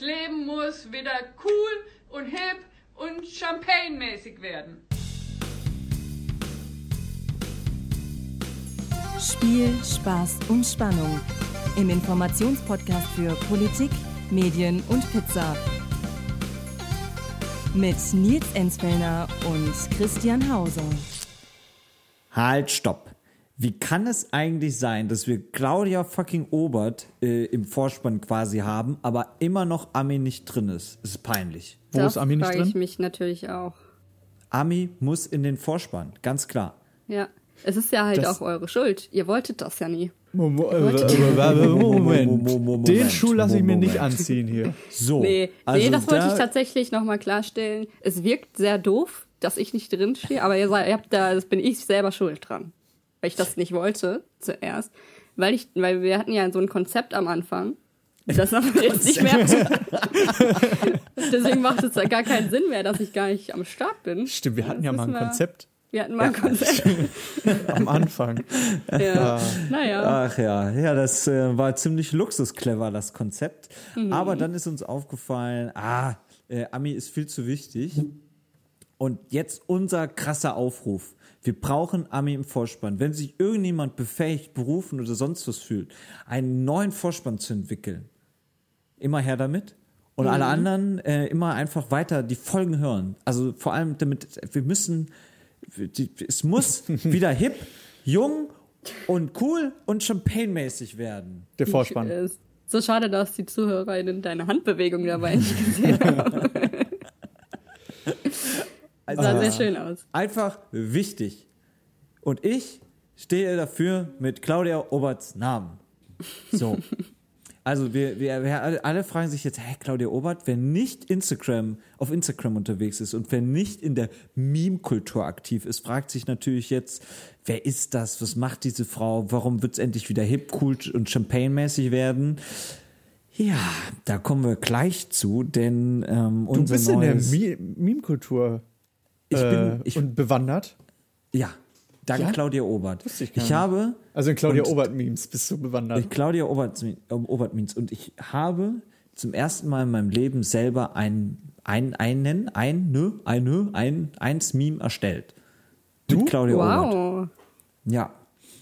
Das Leben muss wieder cool und hip und champagnemäßig werden. Spiel, Spaß und Spannung. Im Informationspodcast für Politik, Medien und Pizza. Mit Nils Enzfellner und Christian Hauser. Halt, stopp. Wie kann es eigentlich sein, dass wir Claudia fucking Obert äh, im Vorspann quasi haben, aber immer noch Ami nicht drin ist? Das ist peinlich. Wo das ist Ami nicht frage drin? ich mich natürlich auch. Ami muss in den Vorspann, ganz klar. Ja. Es ist ja halt Das- auch eure Schuld. Ihr wolltet das ja nie. Mo- äh, äh, Moment. Moment. Den Schuh lasse ich mir nicht anziehen hier. So. Nee, also nee das wollte da- ich tatsächlich nochmal klarstellen. Es wirkt sehr doof, dass ich nicht drin stehe, aber ihr, seid, ihr habt da, das bin ich selber schuld dran. Weil ich das nicht wollte, zuerst. Weil ich, weil wir hatten ja so ein Konzept am Anfang. Das haben wir jetzt nicht mehr. Deswegen macht es ja gar keinen Sinn mehr, dass ich gar nicht am Start bin. Stimmt, wir hatten Das ja mal ein. Konzept Wir hatten mal ein Konzept. am Anfang. Ja. Naja. Ach ja, ja, das äh, war ziemlich luxusclever, das Konzept. Mhm. Aber dann ist uns aufgefallen, ah, äh, Ami ist viel zu wichtig. Und jetzt unser krasser Aufruf. Wir brauchen Ami im Vorspann. Wenn sich irgendjemand befähigt, berufen oder sonst was fühlt, einen neuen Vorspann zu entwickeln, immer her damit. Und alle Mhm. anderen äh, immer einfach weiter die Folgen hören. Also vor allem damit, wir müssen, die, es muss wieder hip, jung und cool und champagnemäßig werden. Der Vorspann. Äh, So schade, dass die ZuhörerInnen deine Handbewegung dabei nicht gesehen haben. Also, Sah sehr schön aus. Einfach wichtig. Und ich stehe dafür mit Claudia Oberts Namen. So. Also wir, wir, wir alle- alle fragen sich jetzt, hä, Claudia Obert, wer nicht Instagram, auf Instagram unterwegs ist und wer nicht in der Meme-Kultur aktiv ist, fragt sich natürlich jetzt, wer ist das? Was macht diese Frau? Warum wird es endlich wieder hip, cool und champagnemäßig werden? Ja, da kommen wir gleich zu, denn ähm, Du unser bist in der neues, Meme-Kultur Ich äh, bin- ich- und bewandert. Ja, dank Ja? Claudia Obert. Wusste ich Ich, gar nicht. habe Also in Claudia Obert-Memes bist du bewandert. äh, Claudia Obert, Obert-Means und ich habe zum ersten Mal in meinem Leben selber ein, ein, einen, ein, ne, eine, ein, eins Meme erstellt. Du? Mit Claudia Obert. Wow. Ja.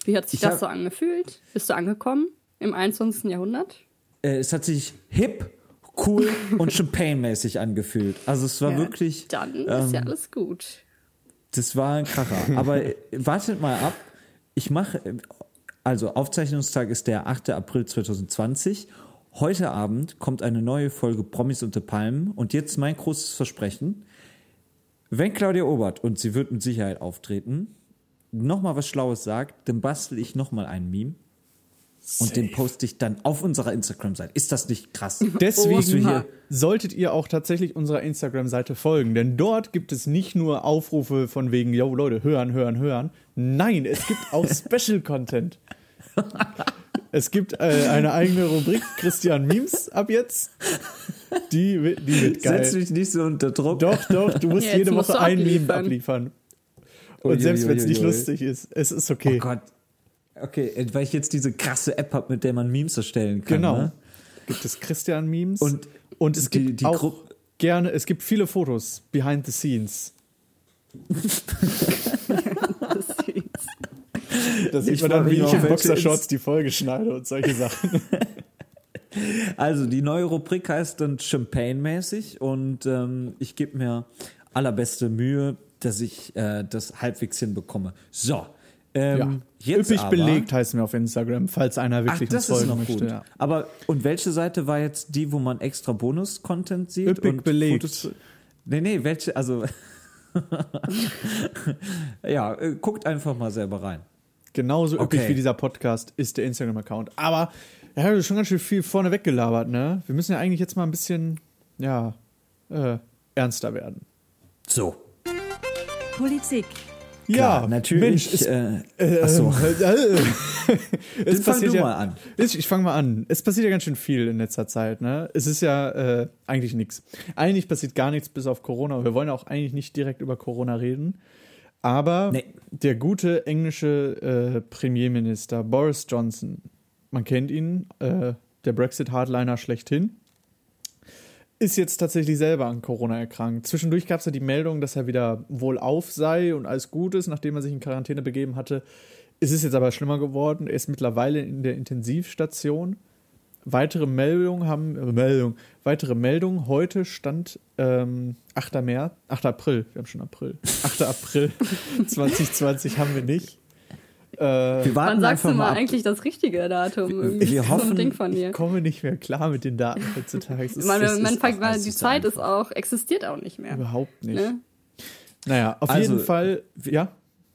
Wie hat sich Ich hab- das so angefühlt? Bist du angekommen im 21. Jahrhundert? Äh, es hat sich hip, cool und champagnemäßig angefühtig Also es war Ja, wirklich. Dann ist ähm, ja alles gut. Das war ein Kracher. Aber äh, wartet mal ab. Ich mache, äh, also Aufzeichnungstag ist der 8. April 2020. Heute Abend kommt eine neue Folge Promis unter Palmen. Und jetzt mein großes Versprechen. Wenn Claudia Obert, und sie wird mit Sicherheit auftreten, nochmal was Schlaues sagt, dann bastel ich nochmal einen Meme. Und den poste ich dann auf unserer Instagram-Seite. Ist das nicht krass? Deswegen hier- solltet ihr auch tatsächlich unserer Instagram-Seite folgen, denn dort gibt es nicht nur Aufrufe von wegen, yo Leute, hören, hören, hören. Nein, es gibt auch Special-Content. Es gibt äh, eine eigene Rubrik Christian Memes ab jetzt. Die, die wird Setz geil. mich nicht so unter Druck. Doch, doch, du musst Ja, jede Woche ein Meme abliefern. Und Ui, selbst wenn es nicht lustig ist, es ist Oh okay. Gott. Okay, äh, weil ich jetzt diese krasse App habe, mit der man Memes erstellen kann. Genau. Ne? Gibt es Christian-Memes. Und und es die- gibt die auch Gru- gerne, es gibt viele Fotos behind the scenes. Da sieht Ich man dann, wie ich welche Boxershorts die Folge schneide und solche Sachen. Also die neue Rubrik heißt dann Champagne-mäßig und ähm, ich gebe mir allerbeste Mühe, dass ich äh, das halbwegs hinbekomme. So, ähm, ja. jetzt Üppig aber, belegt heißen wir auf Instagram, falls einer Ach, wirklich das uns folgen noch möchte. gut. Ja. Aber und welche Seite war jetzt die, wo man extra Bonus-Content sieht? Üppig und belegt. Fotos? Nee, nee, welche, also ja, äh, guckt einfach mal selber rein. Genauso üppig Okay. wie dieser Podcast ist der Instagram-Account. Aber er hat schon ganz schön viel vorne weggelabert, ne? Wir müssen ja eigentlich jetzt mal ein bisschen, ja, äh, ernster werden. So. Politik, Klar, ja, natürlich. Mensch, es, äh, äh, ach so. äh, fang du ja, mal an. Ich, ich fange mal an. Es passiert ja ganz schön viel in letzter Zeit. Ne? Es ist ja äh, eigentlich nichts. Eigentlich passiert gar nichts bis auf Corona. Wir wollen auch eigentlich nicht direkt über Corona reden. Aber Nee. der gute englische äh, Premierminister Boris Johnson, man kennt ihn, äh, der Brexit-Hardliner schlechthin, ist jetzt tatsächlich selber an Corona erkrankt. Zwischendurch gab es ja die Meldung, dass er wieder wohlauf sei und alles gut ist, nachdem er sich in Quarantäne begeben hatte. Es ist jetzt aber schlimmer geworden. Er ist mittlerweile in der Intensivstation. Weitere Meldungen haben, äh, Meldung, weitere Meldungen. Heute stand ähm, 8. März, 8. April, wir haben schon April. 8. April 2020 haben wir nicht. Äh, Wir warten Wann sagst du mal mal ab. eigentlich das richtige Datum? Irgendwie wir ist so ein hoffen- Ding von dir. ich komme nicht mehr klar mit den Daten heutzutage. Ist, Man, man, ist fängt es die Zeit ist auch, existiert auch nicht mehr. überhaupt nicht. Ne? Naja, auf Also, jeden Fall, ja.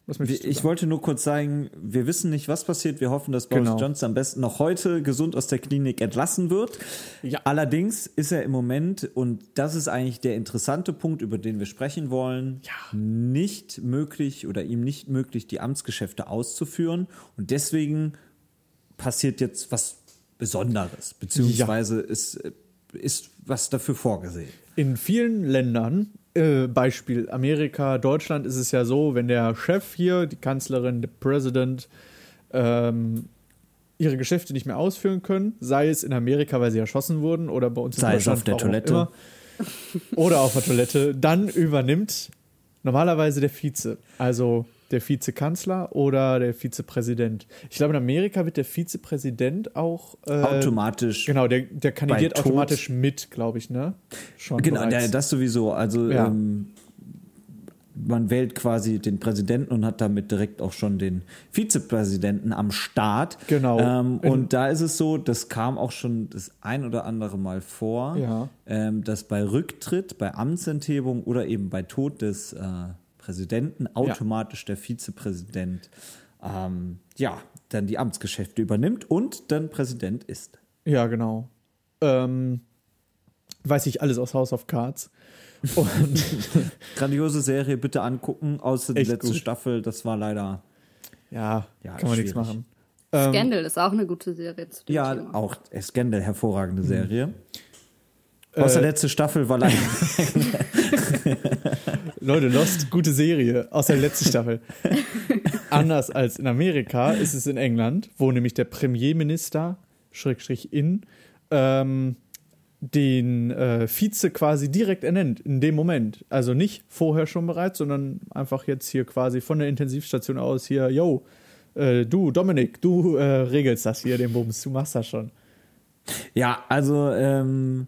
Ich wollte nur kurz sagen, wir wissen nicht, was passiert. Wir hoffen, dass Boris Genau. Johnson am besten noch heute gesund aus der Klinik entlassen wird. Ja. Allerdings ist er im Moment, und das ist eigentlich der interessante Punkt, über den wir sprechen wollen, nicht möglich oder ihm nicht möglich, die Amtsgeschäfte auszuführen. Und deswegen passiert jetzt was Besonderes, beziehungsweise ist, ist was dafür vorgesehen. In vielen Ländern, äh, Beispiel Amerika, Deutschland, ist es ja so, wenn der Chef hier, die Kanzlerin, der Präsident, ähm, ihre Geschäfte nicht mehr ausführen können, sei es in Amerika, weil sie erschossen wurden, oder bei uns in Sei es Deutschland auf der Toilette. immer, oder auf der Toilette, dann übernimmt normalerweise der Vize, also der Vizekanzler oder der Vizepräsident. Ich glaube, in Amerika wird der Vizepräsident auch äh, Automatisch. Genau, der, der kandidiert automatisch mit, glaube ich, ne? Schon Genau, der, das sowieso. Also Ja. ähm, man wählt quasi den Präsidenten und hat damit direkt auch schon den Vizepräsidenten am Start. Genau. Ähm, und da ist es so, das kam auch schon das ein oder andere Mal vor, Ja. ähm, dass bei Rücktritt, bei Amtsenthebung oder eben bei Tod des äh, Präsidenten automatisch der Vizepräsident ähm, ja dann die Amtsgeschäfte übernimmt und dann Präsident ist. Ja, genau. Ähm, weiß ich alles aus House of Cards. Und Grandiose Serie, bitte angucken, außer die letzte gut. Staffel, das war leider. ja, Ja, kann man nichts machen. Ähm, Scandal ist auch eine gute Serie zu dem Ja, Thema. auch äh, Scandal, hervorragende Mhm. Serie. Außer Äh, letzte Staffel war leider. Leute, Lost, gute Serie, außer der letzten Staffel. Anders als in Amerika ist es in England, wo nämlich der Premierminister, Schrägstrich in, ähm, den äh, Vize quasi direkt ernennt, in dem Moment. Also nicht vorher schon bereits, sondern einfach jetzt hier quasi von der Intensivstation aus hier, yo, äh, du, Dominik, du äh, regelst das hier, den Bums, du machst das schon. ja, also ähm,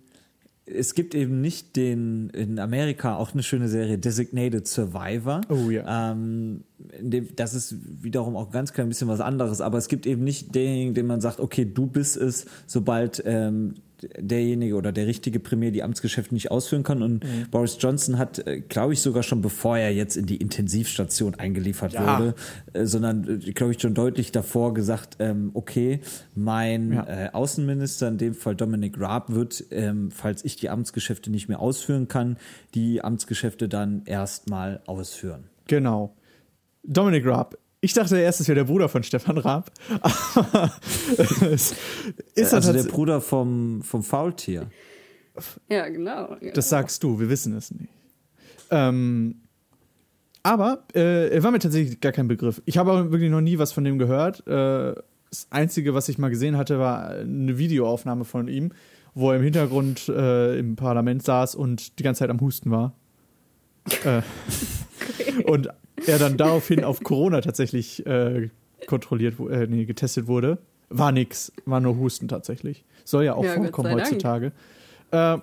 es gibt eben nicht den in Amerika auch eine schöne Serie Designated Survivor. Oh ja. Ähm, dem, das ist wiederum auch ganz klein bisschen was anderes, aber es gibt eben nicht denjenigen, den man sagt, okay, du bist es, sobald ähm, derjenige oder der richtige Premier die Amtsgeschäfte nicht ausführen kann. Und Mhm. Boris Johnson hat, äh, glaube ich, sogar schon bevor er jetzt in die Intensivstation eingeliefert Ja. wurde, äh, sondern, äh, glaube ich, schon deutlich davor gesagt, ähm, okay, mein Ja. äh, Außenminister, in dem Fall Dominic Raab, wird, ähm, falls ich die Amtsgeschäfte nicht mehr ausführen kann, die Amtsgeschäfte dann erstmal ausführen. Genau. Dominic Raab. Ich dachte erst, es wäre der Bruder von Stefan Raab. Aber es ist er also der tats- Bruder vom, vom Faultier. Ja, genau. Das sagst du, wir wissen es nicht. Ähm, aber äh, er war mir tatsächlich gar kein Begriff. Ich habe auch wirklich noch nie was von dem gehört. Äh, das Einzige, was ich mal gesehen hatte, war eine Videoaufnahme von ihm, wo er im Hintergrund äh, im Parlament saß und die ganze Zeit am Husten war. Äh, und er dann daraufhin auf Corona tatsächlich äh, kontrolliert, äh, nee, getestet wurde. War nix, war nur Husten tatsächlich. Soll ja auch Ja, vorkommen heutzutage. Äh,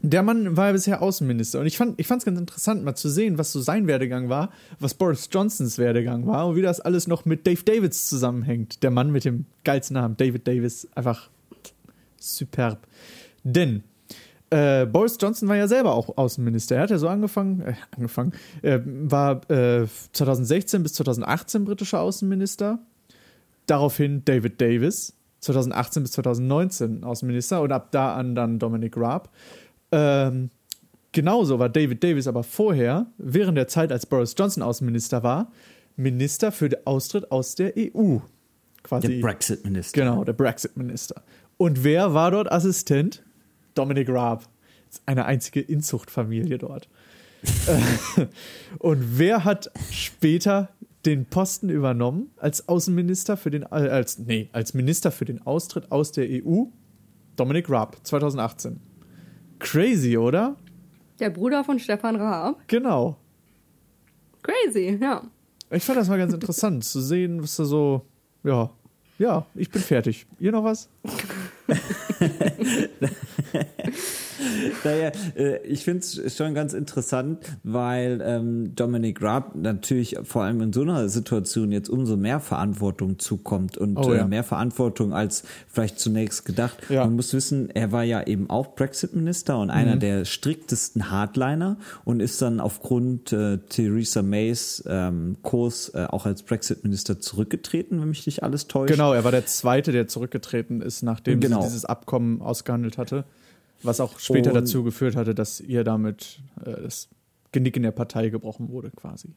der Mann war ja bisher Außenminister und ich fand es ganz interessant, mal zu sehen, was so sein Werdegang war, was Boris Johnsons Werdegang war und wie das alles noch mit Dave Davids zusammenhängt. Der Mann mit dem geilsten Namen, David Davis, einfach superb. Denn äh, Boris Johnson war ja selber auch Außenminister. Er hat ja so angefangen, äh, angefangen, äh, war äh, 2016 bis 2018 britischer Außenminister. Daraufhin David Davis, 2018 bis 2019 Außenminister und ab da an dann Dominic Raab. Ähm, genauso war David Davis aber vorher, während der Zeit, als Boris Johnson Außenminister war, Minister für den Austritt aus der EU. Quasi. Der Brexit-Minister. Genau, der Brexit-Minister. Und wer war dort Assistent? Dominic Raab. Eine einzige Inzuchtfamilie dort. Und wer hat später den Posten übernommen als Außenminister für den, äh, als, nee, als Minister für den Austritt aus der EU? Dominic Raab, 2018. Crazy, oder? Der Bruder von Stefan Raab. Genau. Crazy, ja. Ich fand das mal ganz interessant zu sehen, was da so. Ja. Ja, ich bin fertig. Ihr noch was? Naja, äh, ich finde es schon ganz interessant, weil ähm, Dominic Raab natürlich vor allem in so einer Situation jetzt umso mehr Verantwortung zukommt und Oh, ja. äh, mehr Verantwortung als vielleicht zunächst gedacht. Ja. Man muss wissen, er war ja eben auch Brexit-Minister und Mhm. einer der striktesten Hardliner und ist dann aufgrund äh, Theresa Mays ähm, Kurs äh, auch als Brexit-Minister zurückgetreten, wenn mich nicht alles täuscht. Genau, er war der Zweite, der zurückgetreten ist, nachdem Genau. sie dieses Abkommen ausgehandelt hatte. Was auch später Und- dazu geführt hatte, dass ihr damit äh, das Genick in der Partei gebrochen wurde, quasi.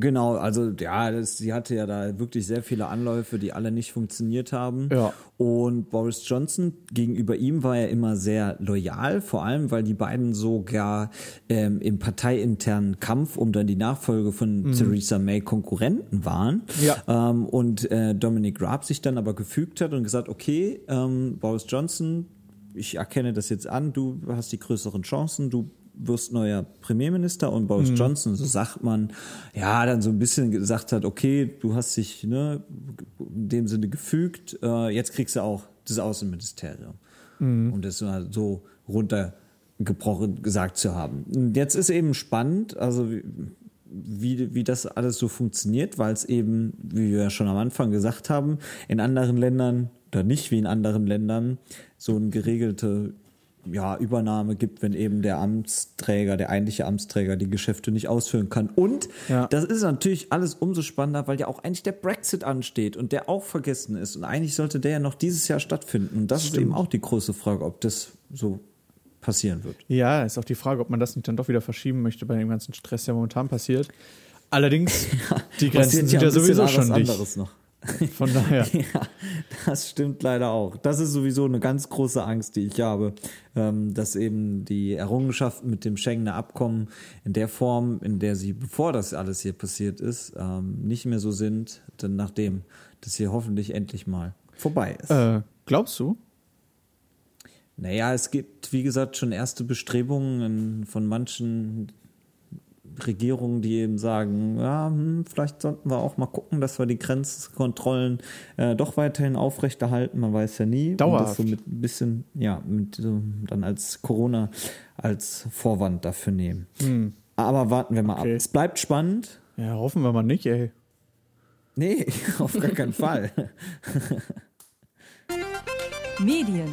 Genau, also ja, das, sie hatte ja da wirklich sehr viele Anläufe, die alle nicht funktioniert haben. Ja. Und Boris Johnson gegenüber ihm war er immer sehr loyal, vor allem weil die beiden sogar ähm, im parteiinternen Kampf um dann die Nachfolge von Theresa May Konkurrenten waren. Ja. Ähm, und äh, Dominic Raab sich dann aber gefügt hat und gesagt, okay, ähm, Boris Johnson, ich erkenne das jetzt an, du hast die größeren Chancen, du wirst neuer Premierminister und Boris Johnson, so sagt man, ja, dann so ein bisschen gesagt hat, okay, du hast dich ne, in dem Sinne gefügt, äh, jetzt kriegst du auch das Außenministerium. Um das mal so runtergebrochen gesagt zu haben. Und jetzt ist eben spannend, also wie, wie, wie das alles so funktioniert, weil es eben, wie wir ja schon am Anfang gesagt haben, in anderen Ländern oder nicht wie in anderen Ländern so eine geregelte ja, Übernahme gibt, wenn eben der Amtsträger, der eigentliche Amtsträger die Geschäfte nicht ausführen kann. Und Ja. das ist natürlich alles umso spannender, weil ja auch eigentlich der Brexit ansteht und der auch vergessen ist. Und eigentlich sollte der ja noch dieses Jahr stattfinden. Und das ist eben auch die große Frage, ob das so passieren wird. Ja, ist auch die Frage, ob man das nicht dann doch wieder verschieben möchte bei dem ganzen Stress, der momentan passiert. Allerdings, die Grenzen sind ja sowieso schon dicht. anderes noch. Von daher. Ja, das stimmt leider auch. Das ist sowieso eine ganz große Angst, die ich habe, ähm, dass eben die Errungenschaften mit dem Schengener Abkommen in der Form, in der sie, bevor das alles hier passiert ist, ähm, nicht mehr so sind, denn nachdem das hier hoffentlich endlich mal vorbei ist. Äh, glaubst du? Naja, es gibt, wie gesagt, schon erste Bestrebungen von manchen Regierungen, die eben sagen, ja, hm, vielleicht sollten wir auch mal gucken, dass wir die Grenzkontrollen äh, doch weiterhin aufrechterhalten. Man weiß ja nie. Und Dauerhaft. Das so mit ein bisschen, ja, mit so dann als Corona als Vorwand dafür nehmen. Aber warten wir mal Okay. ab. Es bleibt spannend. Ja, hoffen wir mal nicht, ey. Nee, auf gar keinen Fall. Medien,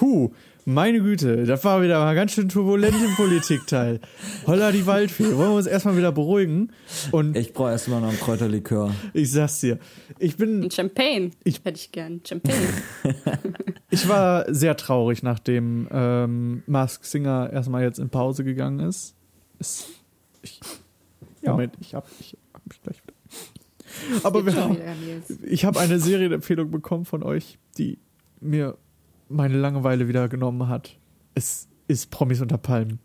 Huh, meine Güte, das war wieder mal ganz schön turbulent im Politikteil. Holla die Waldfee. Wollen wir uns erstmal wieder beruhigen? Und Ich brauche erstmal noch einen Kräuterlikör. ich sag's dir, ich bin Ein Champagne. Ich- Hätte ich gern. Champagne. Ich war sehr traurig, nachdem ähm, Mask Singer erstmal jetzt in Pause gegangen ist. Es, ich, Ja. Moment, ich hab, ich hab mich gleich wieder. Aber wir haben, ich habe eine Serienempfehlung bekommen von euch, die mir meine Langeweile wieder genommen hat. Es ist Promis unter Palmen.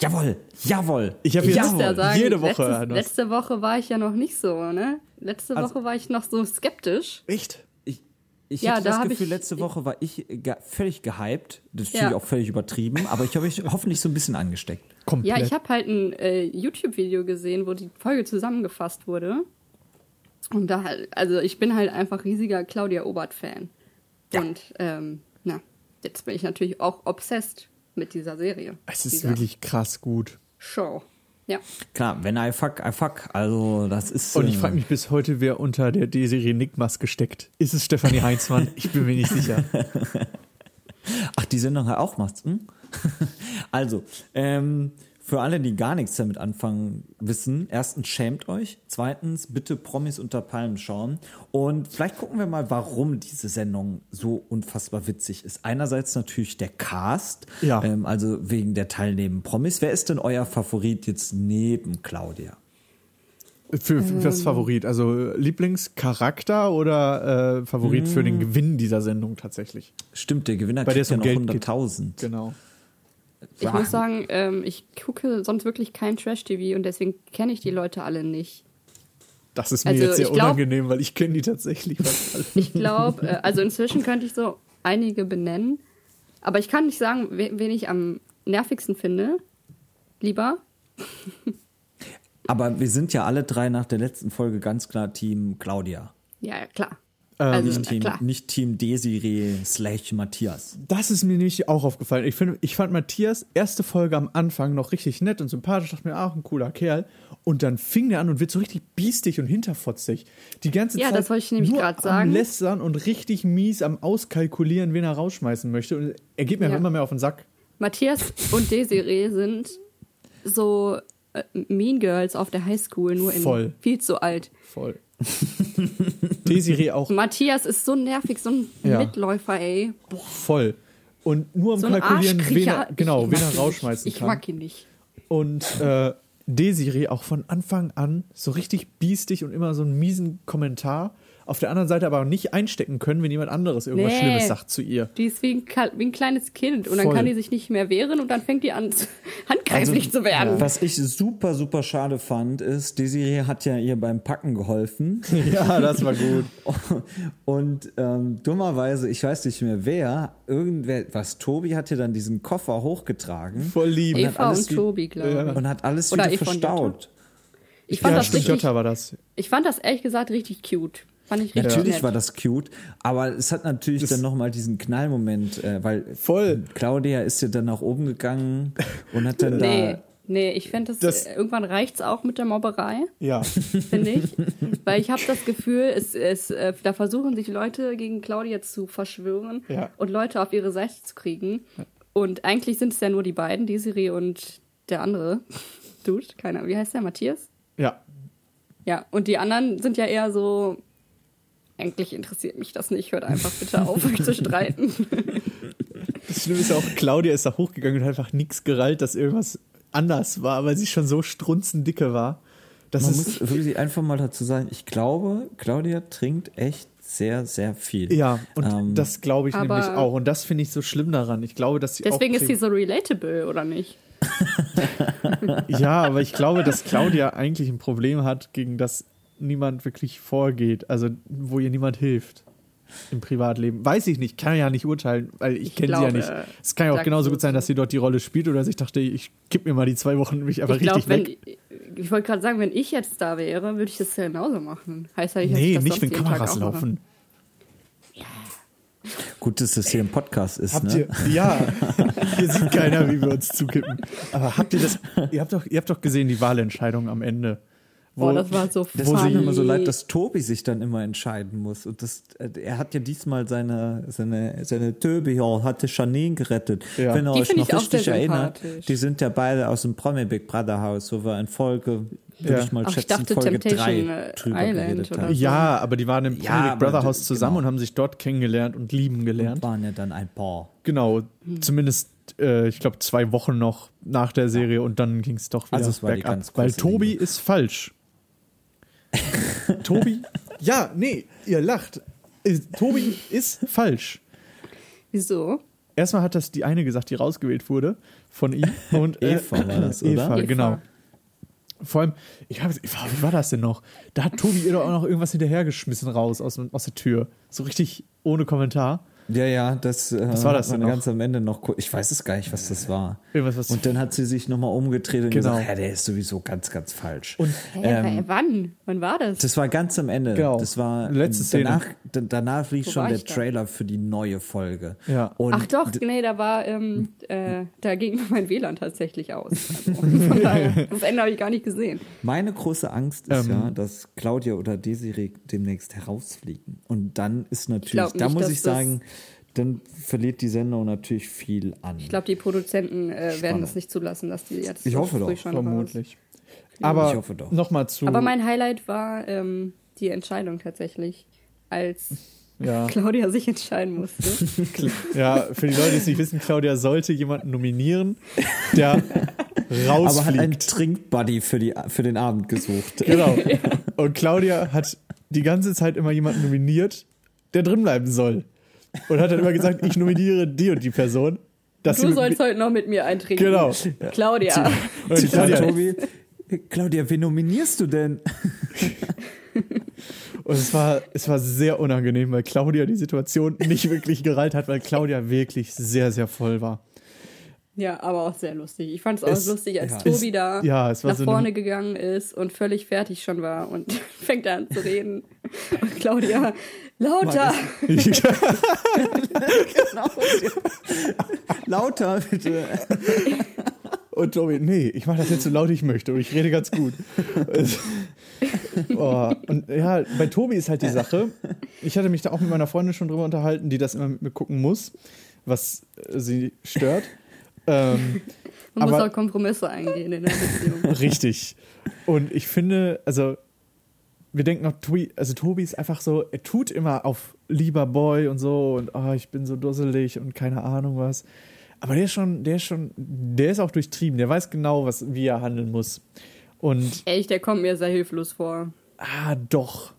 Jawohl, jawohl. Ich habe jetzt ja sagen, jede Woche letztes, letzte Woche war ich ja noch nicht so, ne? Letzte Also- Woche war ich noch so skeptisch. Echt? Ich, ich Ja, hatte da das Gefühl, ich- letzte Woche war ich ge völlig gehypt. Das ist Ja. natürlich auch völlig übertrieben, aber ich habe mich hoffentlich so ein bisschen angesteckt. Komplett. Ja, ich habe halt ein äh, YouTube-Video gesehen, wo die Folge zusammengefasst wurde. Und da halt, also ich bin halt einfach riesiger Claudia Obert-Fan. Und ähm, jetzt bin ich natürlich auch obsessed mit dieser Serie. es ist wirklich krass gut. Show. Ja. Klar, wenn I fuck, I fuck. Also, das ist. Und ich äh, frage mich bis heute, wer unter der D-Serie Nickmas gesteckt. Ist es Stefanie Heinzmann? Ich bin mir nicht sicher. Ach, die Sendung hat auch Masken? also, ähm, für alle, die gar nichts damit anfangen wissen, erstens schämt euch, zweitens bitte Promis unter Palmen schauen und vielleicht gucken wir mal, warum diese Sendung so unfassbar witzig ist. Einerseits natürlich der Cast, Ja. ähm, also wegen der teilnehmenden Promis. Wer ist denn euer Favorit jetzt neben Claudia? Für, für was Favorit? Also Lieblingscharakter oder äh, Favorit für den Gewinn dieser Sendung tatsächlich? Stimmt, der Gewinner Bei der kriegt es ja noch Geld geht. 100.000. Genau. Ich muss sagen, ähm, ich gucke sonst wirklich kein Trash-TV und deswegen kenne ich die Leute alle nicht. Das ist mir Also, jetzt sehr glaub- unangenehm, weil ich kenne die tatsächlich. fast alle. Ich glaube, äh, also inzwischen könnte ich so einige benennen. Aber ich kann nicht sagen, we- wen ich am nervigsten finde. Lieber. Aber wir sind ja alle drei nach der letzten Folge ganz klar Team Claudia. Ja, klar. Ähm, also, Nicht na Team, klar. nicht Team Desiree slash Matthias. Das ist mir nämlich auch aufgefallen. Ich, finde, ich fand Matthias erste Folge am Anfang noch richtig nett und sympathisch. Dachte mir, ach, ein cooler Kerl. Und dann fing der an und wird so richtig biestig und hinterfotzig. Die ganze Ja, Zeit das wollte ich nämlich nur grad am sagen. Lästern und richtig mies am Auskalkulieren, wen er rausschmeißen möchte. Und er geht mir Ja. immer mehr auf den Sack. Matthias und Desiree sind so äh, Mean Girls auf der Highschool, nur in Voll. viel zu alt. Voll. Desiree auch Matthias ist so nervig, so ein Ja. Mitläufer, ey. voll. Und nur am So Kalkulieren, wen er, genau, Ich wen er rausschmeißen nicht. Ich kann. mag ihn nicht. Und äh, Desiree auch von Anfang an so richtig biestig und immer so einen miesen Kommentar. Auf der anderen Seite aber auch nicht einstecken können, wenn jemand anderes irgendwas Nee. Schlimmes sagt zu ihr. Die ist wie ein, wie ein kleines Kind und dann Voll. kann die sich nicht mehr wehren und dann fängt die an, handgreiflich zu werden. Was ich super, super schade fand, ist, Desiree hat ja ihr beim Packen geholfen. Ja, das war gut. Und ähm, dummerweise, ich weiß nicht mehr wer, irgendwer, was, Tobi hat ja dann diesen Koffer hochgetragen. Voll lieb. Und hat Eva alles und wie- Tobi, glaube ich. Ja. Und hat alles Oder wieder Eva und verstaut. Ich fand, ja, das richtig, Jutta war das. ich fand das ehrlich gesagt richtig cute. Fand ich richtig Natürlich nett. war das cute, aber es hat natürlich Das- dann nochmal diesen Knallmoment, äh, weil Voll. Claudia ist ja dann nach oben gegangen und hat dann Nee, da. nee, ich finde, das, Das- äh, irgendwann reicht's auch mit der Mobberei, Ja. finde ich. Weil ich habe das Gefühl, es, es, äh, da versuchen sich Leute gegen Claudia zu verschwören Ja. und Leute auf ihre Seite zu kriegen. Und eigentlich sind es ja nur die beiden, Desiree und der andere Dude, keine Ahnung, wie heißt der, Matthias? Ja. Ja, und die anderen sind ja eher so, eigentlich interessiert mich das nicht, hört einfach bitte auf, euch zu streiten. Das Schlimme ist ja auch, Claudia ist da hochgegangen und hat einfach nichts gerallt, dass irgendwas anders war, weil sie schon so strunzendicke war. Das Man ist, muss wirklich einfach mal dazu sagen, ich glaube, Claudia trinkt echt sehr, sehr viel. ja, und Ähm, das glaube ich nämlich auch. Und das finde ich so schlimm daran. Ich glaube, dass sie Deswegen auch ist sie so relatable, oder nicht? Ja, aber ich glaube, dass Claudia eigentlich ein Problem hat, gegen das niemand wirklich vorgeht. Also, wo ihr niemand hilft im Privatleben. Weiß ich nicht, kann ja nicht urteilen, weil ich, Ich kenne sie ja nicht. Es kann ja auch genauso gut sein, dass sie dort die Rolle spielt oder dass ich dachte, ich gib mir mal die zwei Wochen mich einfach ich glaube, richtig wenn weg. ich wollte gerade sagen, wenn ich jetzt da wäre, würde ich das ja genauso machen. Heißt ja nicht, dass ich Nee, das nicht, wenn Kameras laufen. Gut, dass das hier ein Podcast ist. Habt ne? ihr, ja, hier sieht keiner, wie wir uns zukippen. Aber habt ihr das, ihr habt doch, ihr habt doch gesehen, die Wahlentscheidung am Ende. Boah, das war so Das Wo war sie- mir immer so leid, dass Tobi sich dann immer entscheiden muss. Und das, äh, er hat ja diesmal seine, seine, seine Töbe hier, hatte Janine gerettet. Ja. Wenn ihr Die euch noch ich richtig erinnert, die sind ja beide aus dem Promi Big Brother Haus, wo wir in Folge, würde Ja. ich mal Ach, ich schätzen, dachte Folge Temptation, 3 äh, drüber Island geredet oder haben. so. Ja, aber die waren im Ja, Promi Big Brother Haus zusammen genau. und haben sich dort kennengelernt und lieben gelernt. waren ja dann ein Paar. Genau, zumindest, äh, ich glaube, zwei Wochen noch nach der Serie und dann ging es doch wieder Also es war die bergab. ganz Weil Tobi Liebe. ist falsch. Tobi? Ja, nee, ihr lacht. Äh, Tobi ist falsch. Wieso? Erstmal hat das die eine gesagt, die rausgewählt wurde von ihm. Und, äh, Eva war das, oder? Eva, Eva. genau. Vor allem, ich habe, wie war das denn noch? Da hat Tobi ihr doch auch noch irgendwas hinterhergeschmissen raus aus, aus der Tür. So richtig ohne Kommentar. Ja, ja, das, äh, Was war das noch? ganz am Ende noch. Ich weiß es gar nicht, was das war. Irgendwas, was- und dann hat sie sich nochmal umgedreht und Genau. gesagt, ja, der ist sowieso ganz, ganz falsch. Und Hä, Ähm, wann? Wann war das? Das war ganz am Ende. Genau. Das war Letzte Szene. danach, da- danach lief Wo schon der ich da? Trailer für die neue Folge. Ja. Und Ach doch, nee, da war, ähm, äh, da ging mein WLAN tatsächlich aus. Also, von daher, das Ende habe ich gar nicht gesehen. Meine große Angst ist Ähm. ja, dass Claudia oder Desiree demnächst herausfliegen. Und dann ist natürlich, da nicht, muss ich das- sagen, dann verliert die Sendung natürlich viel an. Ich glaube, die Produzenten äh, werden das nicht zulassen, dass die jetzt Ich so hoffe doch, schon vermutlich. Ich Aber hoffe doch. nochmal zu. Aber mein Highlight war ähm, die Entscheidung tatsächlich, als ja. Claudia sich entscheiden musste. ja, für die Leute, die es nicht wissen, Claudia sollte jemanden nominieren, der rausfliegt. Aber hat einen Trinkbuddy für, die, für den Abend gesucht. Genau. Und Claudia hat die ganze Zeit immer jemanden nominiert, der drin bleiben soll. Und hat dann immer gesagt, ich nominiere die und die Person. Dass Du sollst heute noch mit mir eintrinken. Genau. Claudia. Und Claudia, Tobi, Claudia, wen nominierst du denn? und Und es war, es war sehr unangenehm, weil Claudia die Situation nicht wirklich gereilt hat, weil Claudia wirklich sehr, sehr voll war. Ja, aber auch sehr lustig. Ich fand es auch lustig, als ja. Tobi Es- da ja, es war nach so eine- vorne gegangen ist und völlig fertig schon war und fängt an zu reden. Und Claudia, lauter! Lauter, bitte. Und Tobi, nee, ich mache das jetzt so laut ich möchte und ich rede ganz gut. oh, und ja, bei Tobi ist halt die Sache, ich hatte mich da auch mit meiner Freundin schon drüber unterhalten, die das immer mit mir gucken muss, was sie stört. Ähm, Man muss aber- auch Kompromisse eingehen in der Beziehung. Richtig. Und ich finde, also wir denken noch, Tobi, also Tobi ist einfach so, er tut immer auf lieber Boy und so und oh, ich bin so dusselig und keine Ahnung was. Aber der ist schon, der ist schon, der ist auch durchtrieben, der weiß genau, was, wie er handeln muss. Und Echt, der kommt mir sehr hilflos vor. ah, doch.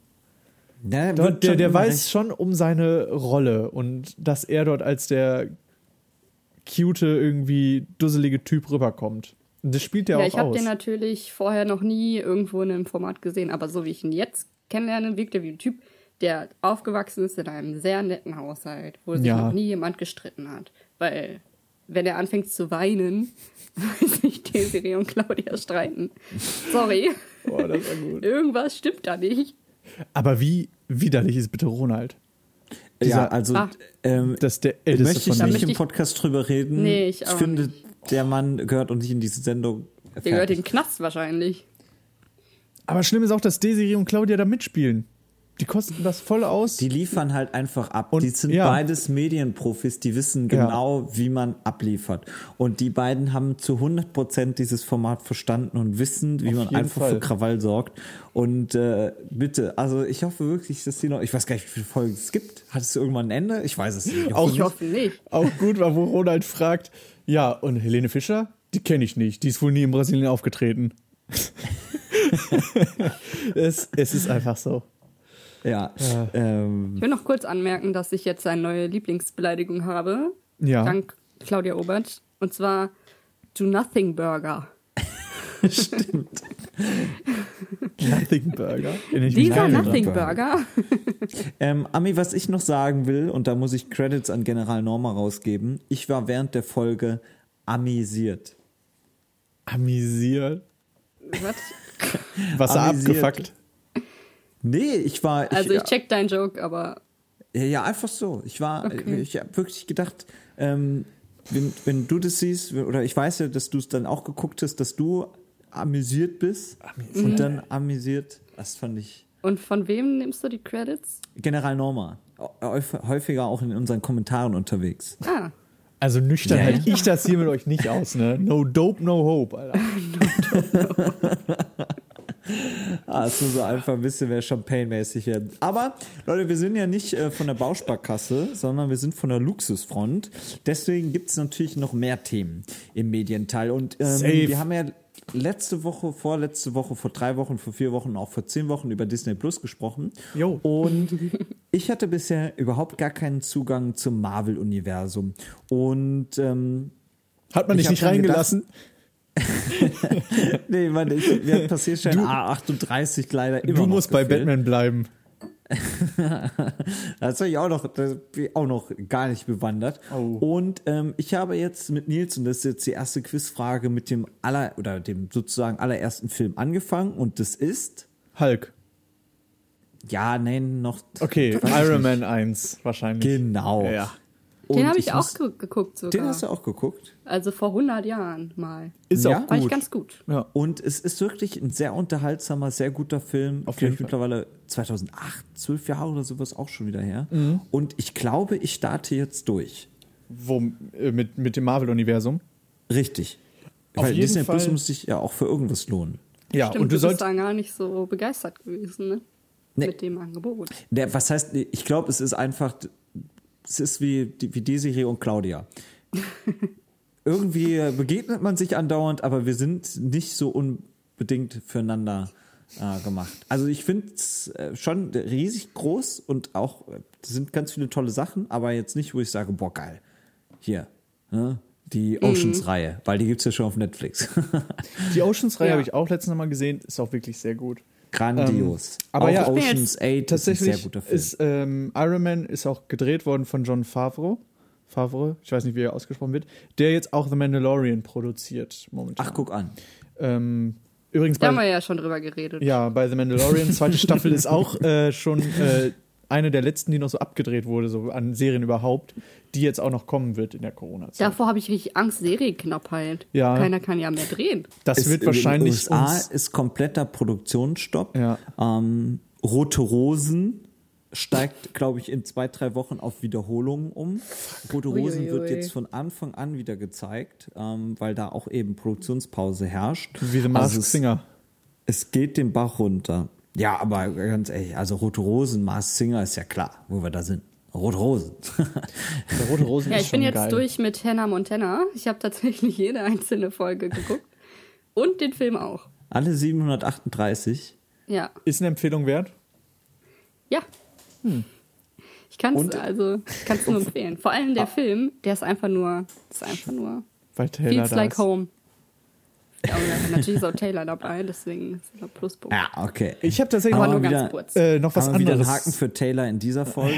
Ja, Der, der, der weiß recht. schon um seine Rolle und dass er dort als der cute, irgendwie dusselige Typ rüberkommt. Das spielt er Ja, auch ich habe den natürlich vorher noch nie irgendwo in einem Format gesehen, aber so wie ich ihn jetzt kennenlerne, wirkt er wie ein Typ, der aufgewachsen ist in einem sehr netten Haushalt, wo sich Ja. noch nie jemand gestritten hat. Weil, wenn er anfängt zu weinen, weiß ich, Desiree und Claudia streiten. Sorry, Boah, das war gut. irgendwas stimmt da nicht. Aber wie widerlich ist bitte Ronald? Ja, dieser- also Ah. ähm, Das ist der älteste möchte ich von nicht im ich- Podcast drüber reden. Nee, ich ich auch finde, der Mann gehört auch nicht in diese Sendung. Der gehört in Fertig. den Knast wahrscheinlich. Aber schlimm ist auch, dass Desiree und Claudia da mitspielen. Die kosten das voll aus. Die liefern halt einfach ab. Und- die sind ja. beides Medienprofis, die wissen Ja. genau, wie man abliefert. Und die beiden haben zu 100 Prozent dieses Format verstanden und wissen, wie Auf man einfach Fall. für Krawall sorgt. Und äh, bitte, also ich hoffe wirklich, dass die noch, ich weiß gar nicht, wie viele Folgen es gibt. Hat es irgendwann ein Ende? Ich weiß es nicht. Auch Ich hoffe nicht. auch gut war, wo Ronald fragt, ja, und Helene Fischer? Die kenne ich nicht. Die ist wohl nie in Brasilien aufgetreten. es, es ist einfach so. Ja. Ähm, Ich will noch kurz anmerken, dass ich jetzt eine neue Lieblingsbeleidigung habe. Ja. Dank Claudia Obert. Und zwar Do Nothing Burger. Nothing Burger. Dieser Nothing Burger. Ähm, Ami, was ich noch sagen will, und da muss ich Credits an General Norma rausgeben, ich war während der Folge amüsiert. Amüsiert. Was? Wasser Amüsiert. abgefuckt. Nee, ich war. Also ich check deinen Joke, aber Ja, ja, einfach so. Ich war, Okay. ich habe wirklich gedacht, ähm, wenn, wenn du das siehst, oder ich weiß ja, dass du es dann auch geguckt hast, dass du amüsiert bist und dann amüsiert, das fand ich. und von wem nimmst du die Credits? General Norma, häuf- häufiger auch in unseren Kommentaren unterwegs. Ah, Also nüchtern Ja. halte ich das hier mit euch nicht aus, ne? No dope, no hope, Alter. Ah, es muss so einfach ein bisschen mehr Champagne-mäßig werden. Aber, Leute, wir sind ja nicht äh, von der Bausparkasse, sondern wir sind von der Luxusfront. Deswegen gibt es natürlich noch mehr Themen im Medienteil. Und ähm, Safe. wir haben ja letzte Woche, vorletzte Woche, vor drei Wochen, vor vier Wochen, auch vor zehn Wochen über Disney Plus gesprochen. Jo. Und ich hatte bisher überhaupt gar keinen Zugang zum Marvel-Universum. Und ähm, Hat man Ich dich nicht reingelassen? nee, Mann, ich, wir hatten Passierschein A38 leider immer du musst bei. Batman bleiben. Das habe ich auch noch, auch noch gar nicht bewandert. Oh. Und ähm, ich habe jetzt mit Nils, und das ist jetzt die erste Quizfrage, mit dem aller oder dem sozusagen allerersten Film angefangen. Und das ist, Hulk. ja, nein, noch. Okay, Iron. Man 1 wahrscheinlich. Genau. Ja. Und den habe ich, auch muss- ge geguckt sogar. Den hast du auch geguckt. also vor 100 Jahren mal. Ist Ja? auch War ich gut. ganz gut. ja. Und es ist wirklich ein sehr unterhaltsamer, sehr guter Film. Auf jeden ich mittlerweile 2008, 12 Jahre oder sowas auch schon wieder her. Mhm. Und ich glaube, ich starte jetzt durch. Wo, äh, mit, mit dem Marvel-Universum. Richtig. Auf Weil jeden Disney Plus Fall- muss sich ja auch für irgendwas lohnen. Ja, Stimmt, und du du bist sollst. da gar nicht so begeistert gewesen, ne? Nee. Mit dem Angebot. Der, was heißt, ich glaube, es ist einfach, es ist wie, wie Desiree und Claudia. Irgendwie begegnet man sich andauernd, aber wir sind nicht so unbedingt füreinander äh, gemacht. Also ich finde es äh, schon riesig groß und auch, äh, es sind ganz viele tolle Sachen, aber jetzt nicht, wo ich sage, boah, geil. Hier, ne? die Oceans-Reihe, weil die gibt's ja schon auf Netflix. Die Oceans-Reihe Ja. habe ich auch letztens mal gesehen. Ist auch wirklich sehr gut. Grandios. aber auch ja, Ocean's 8 ist ein Tatsächlich sehr guter Film. ist ähm, Iron Man ist auch gedreht worden von John Favreau. Favreau, ich weiß nicht, wie er ausgesprochen wird, der jetzt auch The Mandalorian produziert momentan. Ach, guck an. Ähm, übrigens Da haben wir bei, ja schon drüber geredet. ja, bei The Mandalorian, zweite Staffel ist auch äh, schon äh, eine der letzten, die noch so abgedreht wurde, so an Serien überhaupt, die jetzt auch noch kommen wird in der Corona-Zeit. Davor habe ich richtig Angst, Serienknappheit. Ja. Keiner kann ja mehr drehen. Das Es- wird in den wahrscheinlich USA uns, ist kompletter Produktionsstopp. Ja. Ähm, Rote Rosen steigt, glaube ich, in zwei, drei Wochen auf Wiederholungen um. Rote Rosen wird Uiuiui. jetzt von Anfang an wieder gezeigt, ähm, weil da auch eben Produktionspause herrscht. wie The Masked Also es, Singer. es geht den Bach runter. Ja, aber ganz ehrlich, also Rote Rosen, Mars Singer ist ja klar, wo wir da sind. Rote Rosen. Der Rote Rosen Ja, ist ich bin jetzt geil. durch mit Hannah Montana. Ich habe tatsächlich jede einzelne Folge geguckt. Und den Film auch. Alle 738. Ja. Ist eine Empfehlung wert? Ja. Hm. Ich kann es also, kann's nur empfehlen. Vor allem der Film, der ist einfach nur, ist einfach nur Weil Taylor feels like ist. home. Natürlich ist auch Taylor dabei, deswegen ist das ein Pluspunkt. Ja, okay. Ich habe tatsächlich Aber noch, nur wieder- ganz kurz. äh, noch was wieder anderes. einen Haken für Taylor in dieser Folge?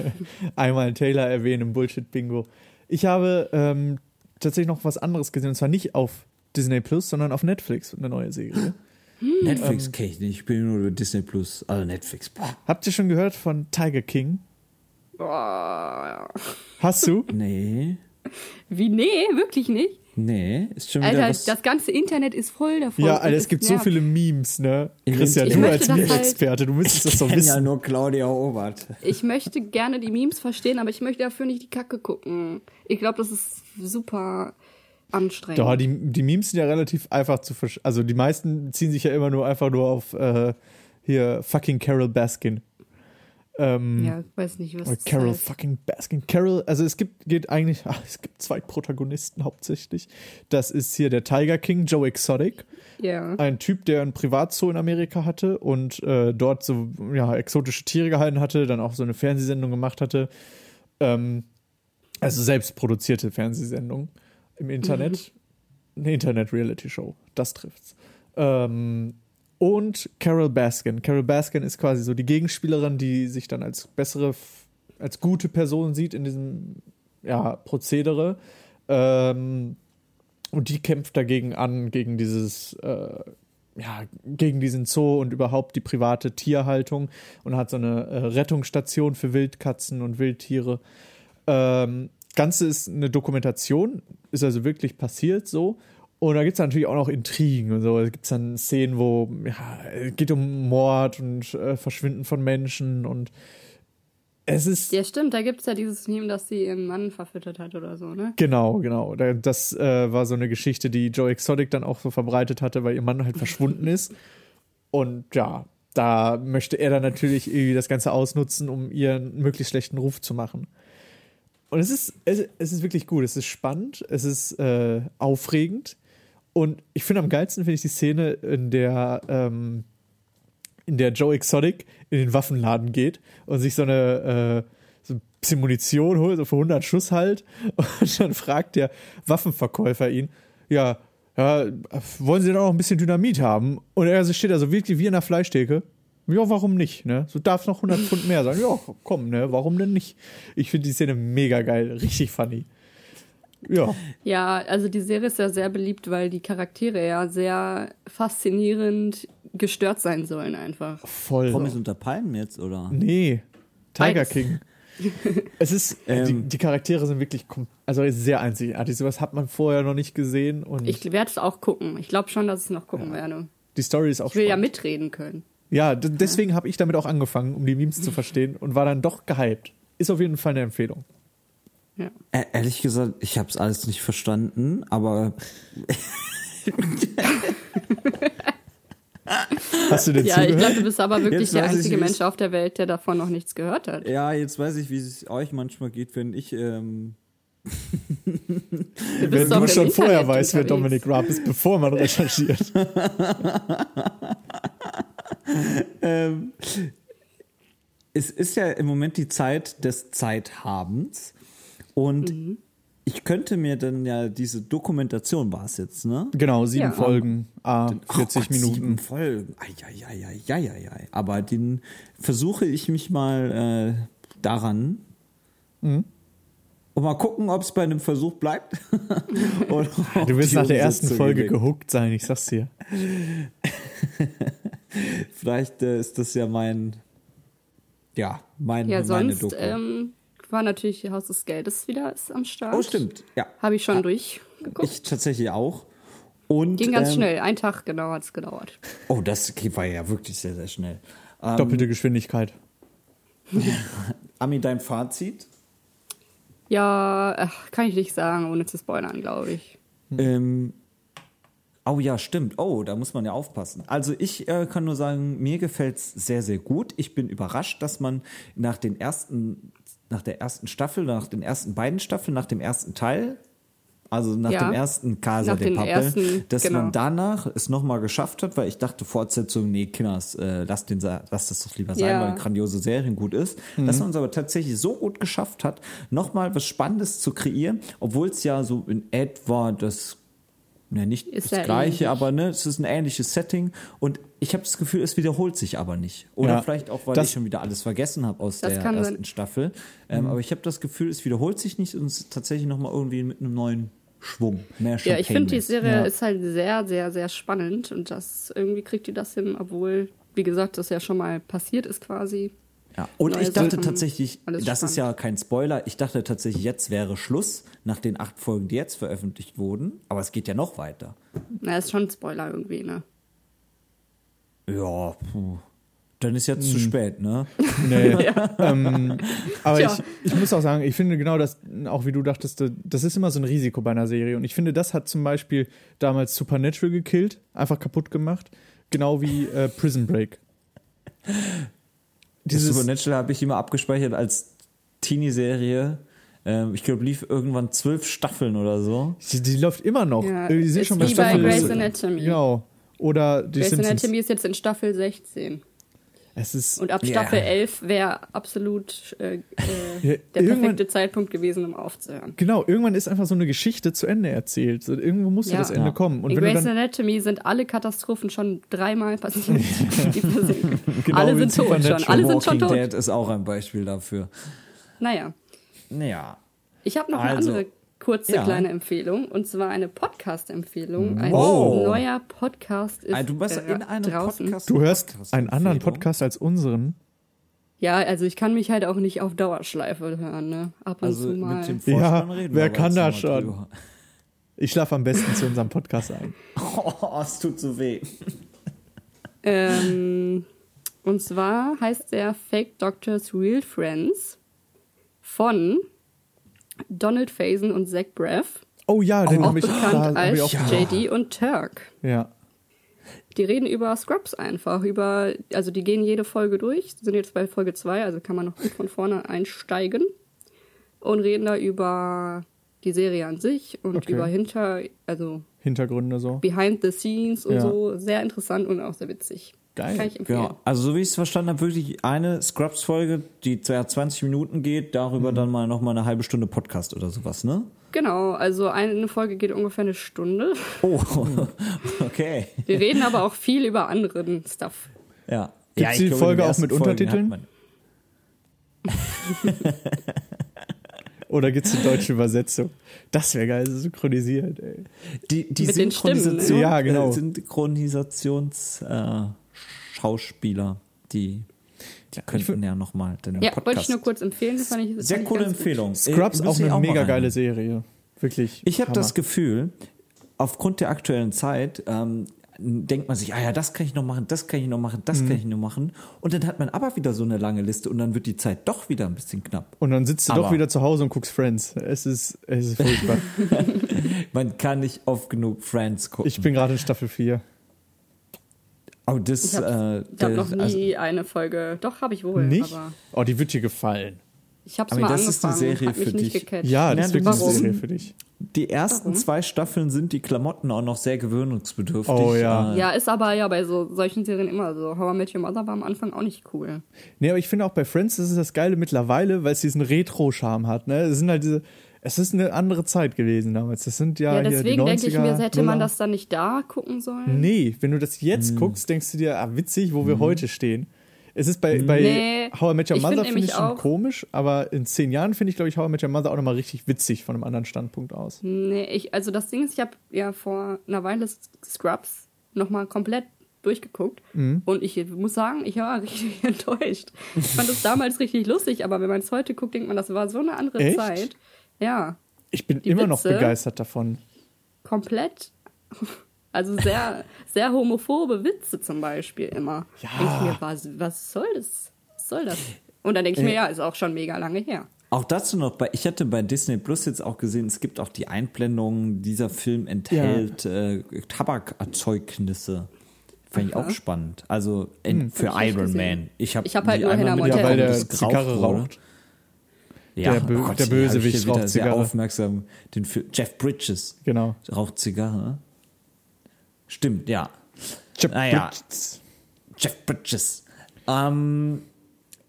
einmal Taylor erwähnen im Bullshit-Bingo. Ich habe ähm, tatsächlich noch was anderes gesehen, und zwar nicht auf Disney Plus, sondern auf Netflix, eine neue Serie. Netflix kenne ich nicht. Ich bin nur über Disney Plus. Also Netflix. Boah. Habt ihr schon gehört von Tiger King? Boah. Hast du? Nee. Wie, nee, wirklich nicht? Nee. Ist schon wieder Alter, was. das ganze Internet ist voll davon. ja, Alter, es gibt so nervt. viele Memes, ne? Ich Christian, du als möchte das halt- Meme-Experte, du müsstest das doch kenn ja wissen. nur Claudia Obert. Ich möchte gerne die Memes verstehen, aber ich möchte dafür nicht die Kacke gucken. Ich glaube, das ist super anstrengend. Doch, die, die Memes sind ja relativ einfach zu verstehen. Also die meisten ziehen sich ja immer nur einfach nur auf äh, hier fucking Carol Baskin. Ähm, ja, ich weiß nicht, was das Carol heißt. fucking Baskin. Carol, also es gibt, geht eigentlich, ach, es gibt zwei Protagonisten hauptsächlich. Das ist hier der Tiger King, Joe Exotic. Ja. Ein Typ, der ein Privatzoo in Amerika hatte und äh, dort so, ja, exotische Tiere gehalten hatte, dann auch so eine Fernsehsendung gemacht hatte. Ähm, also selbst produzierte Fernsehsendung im Internet. Eine Internet-Reality-Show. Das trifft's. Ähm, und Carol Baskin. Carol Baskin ist quasi so die Gegenspielerin, die sich dann als bessere, als gute Person sieht in diesem ja, Prozedere. Ähm, und die kämpft dagegen an, gegen dieses, äh, ja, gegen diesen Zoo und überhaupt die private Tierhaltung und hat so eine äh, Rettungsstation für Wildkatzen und Wildtiere. Ähm, Ganze ist eine Dokumentation, ist also wirklich passiert so. Und da gibt es natürlich auch noch Intrigen und so. Es gibt dann Szenen, wo ja, es geht um Mord und äh, Verschwinden von Menschen und es ist. Ja, stimmt, da gibt es ja dieses Meme, dass sie ihren Mann verfüttert hat oder so, ne? Genau, genau. Da- Das äh, war so eine Geschichte, die Joe Exotic dann auch so verbreitet hatte, weil ihr Mann halt verschwunden ist. Und ja, da möchte er dann natürlich irgendwie das Ganze ausnutzen, um ihren möglichst schlechten Ruf zu machen. Und es ist, es, es ist wirklich gut, es ist spannend, es ist äh, aufregend. Und ich finde am geilsten finde ich die Szene, in der, ähm, in der Joe Exotic in den Waffenladen geht und sich so eine äh, so ein bisschen Munition holt, so für 100 Schuss halt. Und dann fragt der Waffenverkäufer ihn, ja, ja, wollen Sie denn auch noch ein bisschen Dynamit haben? Und er steht also wirklich wie in der Fleischtheke. Ja, warum nicht, ne? So darf es noch 100 Pfund mehr sein. Ja, komm, ne? Warum denn nicht? Ich finde die Szene mega geil, richtig funny. Ja, Ja, also die Serie ist ja sehr beliebt, weil die Charaktere ja sehr faszinierend gestört sein sollen einfach. voll. Promis unter Palmen jetzt, oder? Nee, Tiger Beides. King. Es ist, Ähm. die, die Charaktere sind wirklich, also sehr einzigartig. Sowas hat man vorher noch nicht gesehen und Ich werde es auch gucken. Ich glaube schon, dass ich es noch gucken werde. die Story ist auch Ich will ja spannend. mitreden können. Ja, deswegen habe ich damit auch angefangen, um die Memes zu verstehen und war dann doch gehypt. Ist auf jeden Fall eine Empfehlung. Ja. Äh, ehrlich gesagt, ich habe es alles nicht verstanden, aber Hast du denn Ja, ich zugehört? glaube, du bist aber wirklich Jetzt der ich, einzige es- Mensch auf der Welt, der davon noch nichts gehört hat. ja, jetzt weiß ich, wie es euch manchmal geht, wenn ich ähm, Du Wenn du im schon vorher Internet weißt, wer. Dominik Raab ist, bevor man recherchiert. ähm, es ist ja im Moment die Zeit des Zeithabens und ich könnte mir dann ja diese Dokumentation war es jetzt, ne? Genau, sieben Ja. Folgen, ah, Ach 40 Gott, Sieben Minuten. Folgen. Eieieiei. Aber den versuche ich mich mal äh, daran. Mhm. Und mal gucken, ob es bei einem Versuch bleibt. Du wirst nach der ersten Folge gelingt. gehuckt sein, ich sag's dir. Vielleicht äh, ist das ja mein, ja, mein, Ja, meine sonst Doku. ähm, war natürlich Haus des Geldes wieder ist am Start. oh, stimmt. Ja, Habe ich schon durchgeguckt. ich tatsächlich auch. Und, Ging ganz ähm, schnell. Ein Tag genau hat es gedauert. Oh, das war ja wirklich sehr, sehr schnell. Ähm, Doppelte Geschwindigkeit. Ami, dein Fazit? Ja, ach, kann ich nicht sagen, ohne zu spoilern, glaube ich. Ähm, oh ja, stimmt. Oh, da muss man ja aufpassen. Also ich äh, kann nur sagen, mir gefällt's sehr, sehr gut. Ich bin überrascht, dass man nach den ersten, nach der ersten Staffel, nach den ersten beiden Staffeln, nach dem ersten Teil, also nach Ja. dem ersten Casa de den Papel, ersten, dass genau. man danach es nochmal geschafft hat, weil ich dachte, Fortsetzung, nee, Kinders, äh, lasst, den, lasst das doch lieber sein, Ja. weil grandiose Serien gut ist. Dass man es aber tatsächlich so gut geschafft hat, nochmal was Spannendes zu kreieren, obwohl es ja so in etwa das ja, nicht Ist das gleiche, ähnlich. aber ne, es ist ein ähnliches Setting und ich habe das Gefühl, es wiederholt sich aber nicht. Oder Ja, vielleicht auch, weil das- ich schon wieder alles vergessen habe aus der ersten sein. Staffel. Ähm, Aber ich habe das Gefühl, es wiederholt sich nicht und es ist tatsächlich nochmal irgendwie mit einem neuen Schwung. Mehr Ja, ich finde, die. Serie Ja. ist halt sehr, sehr, sehr spannend und das irgendwie kriegt die das hin, obwohl, wie gesagt, das ja schon mal passiert ist quasi. Ja. Und ich dachte Sachen, tatsächlich, das ist ja kein Spoiler, ich dachte tatsächlich, jetzt wäre Schluss nach den acht Folgen, die jetzt veröffentlicht wurden. Aber es geht ja noch weiter. Na, ist schon ein Spoiler irgendwie, ne? Ja, puh. Dann ist jetzt zu Hm. spät, ne? Nee. ähm, aber ich, ich muss auch sagen, ich finde genau das, auch wie du dachtest, das ist immer so ein Risiko bei einer Serie. Und ich finde, das hat zum Beispiel damals Supernatural gekillt, einfach kaputt gemacht. Genau wie äh, Prison Break. Dieses, Supernatural habe ich immer abgespeichert als Teenie-Serie. Ähm, ich glaube, lief irgendwann zwölf Staffeln oder so. die, die läuft immer noch. Ja, die sind ist schon bei wie bei Staffel. Grey's Anatomy. Genau. Oder die Grey's Simpsons. Anatomy ist jetzt in Staffel 16. Es ist Und ab. Staffel 11 wäre absolut äh, äh, Ja, der irgendwann- perfekte Zeitpunkt gewesen, um aufzuhören. Genau, irgendwann ist einfach so eine Geschichte zu Ende erzählt. So, irgendwo muss ja das Ende Ja. kommen. Und in Grey's dann, Anatomy sind alle Katastrophen schon dreimal passiert. Genau alle wie sind tot schon. Alle sind schon tot. Dead ist auch ein Beispiel dafür. Naja. Naja. Ich habe noch eine Also, andere kurze ja. kleine Empfehlung und zwar eine Podcast-Empfehlung. Ein Wow. neuer Podcast ist du bist äh, in einem draußen. Podcast. du hörst einen anderen. Podcast als unseren. Ja, also ich kann mich halt auch nicht auf Dauerschleife hören, ne? Ab und Also zu mal. mit dem Ja, reden wer kann das schon? drüber. Ich schlafe am besten zu unserem Podcast ein. Oh, es tut so weh. Ähm, und zwar heißt der Fake Doctors Real Friends von Donald Faison und Zach Braff, Oh ja, den auch habe ich, bekannt da als ich auch JD und Turk. Ja. Die reden über Scrubs einfach, über, also die gehen jede Folge durch, sind jetzt bei Folge 2, also kann man noch gut von vorne einsteigen und reden da über die Serie an sich und Okay. über hinter, also Hintergründe so. behind the scenes und Ja. so. Sehr interessant und auch sehr witzig. Geil. Kann ich empfehlen. Genau. Also so wie ich es verstanden habe, wirklich eine Scrubs-Folge, die ja 20 Minuten geht, darüber Mhm. dann mal noch mal eine halbe Stunde Podcast oder sowas, ne? Genau, also eine Folge geht ungefähr eine Stunde. Oh, okay. Wir reden aber auch viel über anderen Stuff. Ja. Gibt's ich die glaube, Folge auch mit Folgen Untertiteln? Oder gibt es eine deutsche Übersetzung? Das wäre geil, synchronisiert, ey. Die, die Mit den Stimmen, Synchronisation, ne? Ja, genau. Synchronisations-Schauspieler, äh, Schauspieler, die, die könnten ja noch mal den Ja, Podcast. wollte ich nur kurz empfehlen. Das fand ich, das Sehr fand ich coole ganz gut. Empfehlung. Scrubs Äh, auch eine mal mega rein. geile Serie. Wirklich. Ich habe das Gefühl, aufgrund der aktuellen Zeit ähm, denkt man sich, ah ja, das kann ich noch machen, das kann ich noch machen, das Mhm. kann ich noch machen. Und dann hat man aber wieder so eine lange Liste und dann wird die Zeit doch wieder ein bisschen knapp. Und dann sitzt du Aber- doch wieder zu Hause und guckst Friends. Es ist, es ist furchtbar. Man kann nicht oft genug Friends gucken. ich bin gerade in Staffel 4. oh, das, Ich habe äh, ich hab noch nie also, eine Folge. Doch, habe ich wohl. Nicht? Aber Oh, die wird dir gefallen. ich habe es Aber mal das ist die angefangen. Serie hat mich für nicht dich. gecatcht. Ja, das Ja, ist wirklich eine warum? Serie für dich. die ersten Warum? zwei Staffeln sind die Klamotten auch noch sehr gewöhnungsbedürftig. Oh, ja. Äh, Ja, ist aber ja bei so solchen Serien immer so. How I Met Your Mother war am Anfang auch nicht cool. Nee, aber ich finde auch bei Friends, das ist das Geile mittlerweile, weil es diesen Retro-Charme hat. Ne? Es sind halt diese, Es ist eine andere Zeit gewesen damals. Das sind ja, Ja, hier die deswegen 90er. denke ich mir, hätte man das dann nicht da gucken sollen. Nee, wenn du das jetzt Hm. guckst, denkst du dir, ah, witzig, wo wir heute stehen. Es ist bei, bei Nee, How I Met Your ich Mother find finde ich nämlich schon komisch, aber in zehn Jahren finde ich, glaube ich, How I Met Your Mother auch nochmal richtig witzig von einem anderen Standpunkt aus. Nee, ich, also das Ding ist, ich habe ja vor einer Weile Scrubs nochmal komplett durchgeguckt Mhm. und ich muss sagen, ich war richtig enttäuscht. Ich fand es damals richtig lustig, aber wenn man es heute guckt, denkt man, das war so eine andere Echt? Zeit. Ja, Ich bin Die immer noch Witze- begeistert davon. komplett. Also sehr, sehr homophobe Witze zum Beispiel immer. Ja. Denke ich mir, was, was soll das? Was soll das? Und dann denke ich mir, ja, ist auch schon mega lange her. Auch dazu noch, bei, ich hatte bei Disney Plus jetzt auch gesehen, es gibt auch die Einblendung, dieser Film enthält äh, Tabakarzeugnisse. Fand ich auch spannend. Also in, für ich nicht Iron. Man. Ich habe Ich hab halt nur Hannah Ja, Montana. weil der Zigarre raucht. Ja, Der Bö- oh Gott, der Bösewicht raucht sehr Zigarre. aufmerksam. Den Film, Jeff Bridges Genau. raucht Zigarre. Stimmt, ja. Jeff Naja. Bridges. Jeff Bridges. Ähm,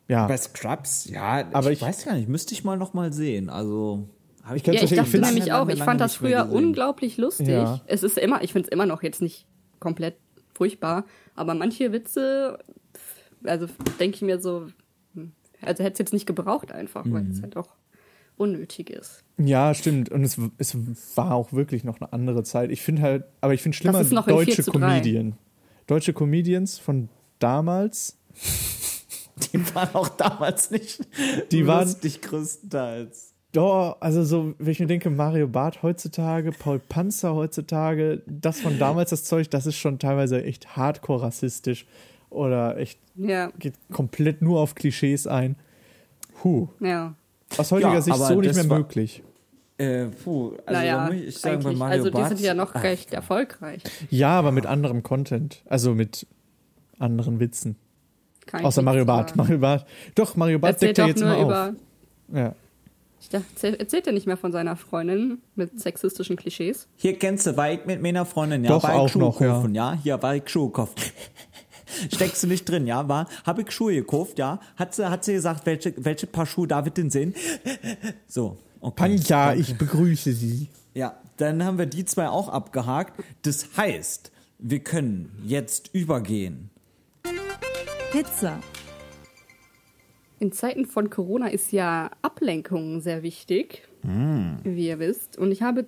Ja. bei Scrubs, ja, Aber ich, ich- weiß gar nicht, müsste ich mal noch mal sehen. Also, habe ich Ja, ich dachte find's- nämlich auch, ich lange fand das früher unglaublich lustig. Ja. Es ist immer, ich finde es immer noch jetzt nicht komplett furchtbar, aber manche Witze, also denke ich mir so, also hätte es jetzt nicht gebraucht einfach, weil Mhm. es halt auch unnötig ist. Ja, stimmt. Und es, es war auch wirklich noch eine andere Zeit. Ich finde halt, aber ich finde schlimmer ist noch in 4 deutsche zu 3. Comedien. Deutsche Comedians von damals, Die waren auch damals nicht Die waren- lustig größtenteils. Doch, also so, wenn ich mir denke, Mario Barth heutzutage, Paul Panzer heutzutage, das von damals, das Zeug, das ist schon teilweise echt hardcore rassistisch oder echt Ja, geht komplett nur auf Klischees ein. Huh. ja. Aus heutiger Ja, Sicht so nicht mehr war- möglich. Äh, puh, also naja, ich sagen, bei Mario also die Barth, sind ja noch Ach, recht erfolgreich. Ja, aber mit anderem Content. Also mit anderen Witzen. Ich Außer Mario Barth. sagen. Mario Barth. Doch, Mario Barth Erzählt deckt ja jetzt nur mal auf. Ja. ich dachte, erzählt- er nicht mehr von seiner Freundin mit sexistischen Klischees? Hier kennst du, ich mit meiner Freundin, ja, Doch, ich auch noch, ja. ja. Hier gekauft. Steckst du nicht drin, ja, war, hab ich Schuhe gekauft, ja. Hat sie, hat sie gesagt, welche, welche Paar Schuhe darf ich denn sehen? So, okay. Panja, ich begrüße Sie. Ja, dann haben wir die zwei auch abgehakt. Das heißt, wir können jetzt übergehen. Pizza. In Zeiten von Corona ist ja Ablenkung sehr wichtig, wie ihr wisst. Und ich habe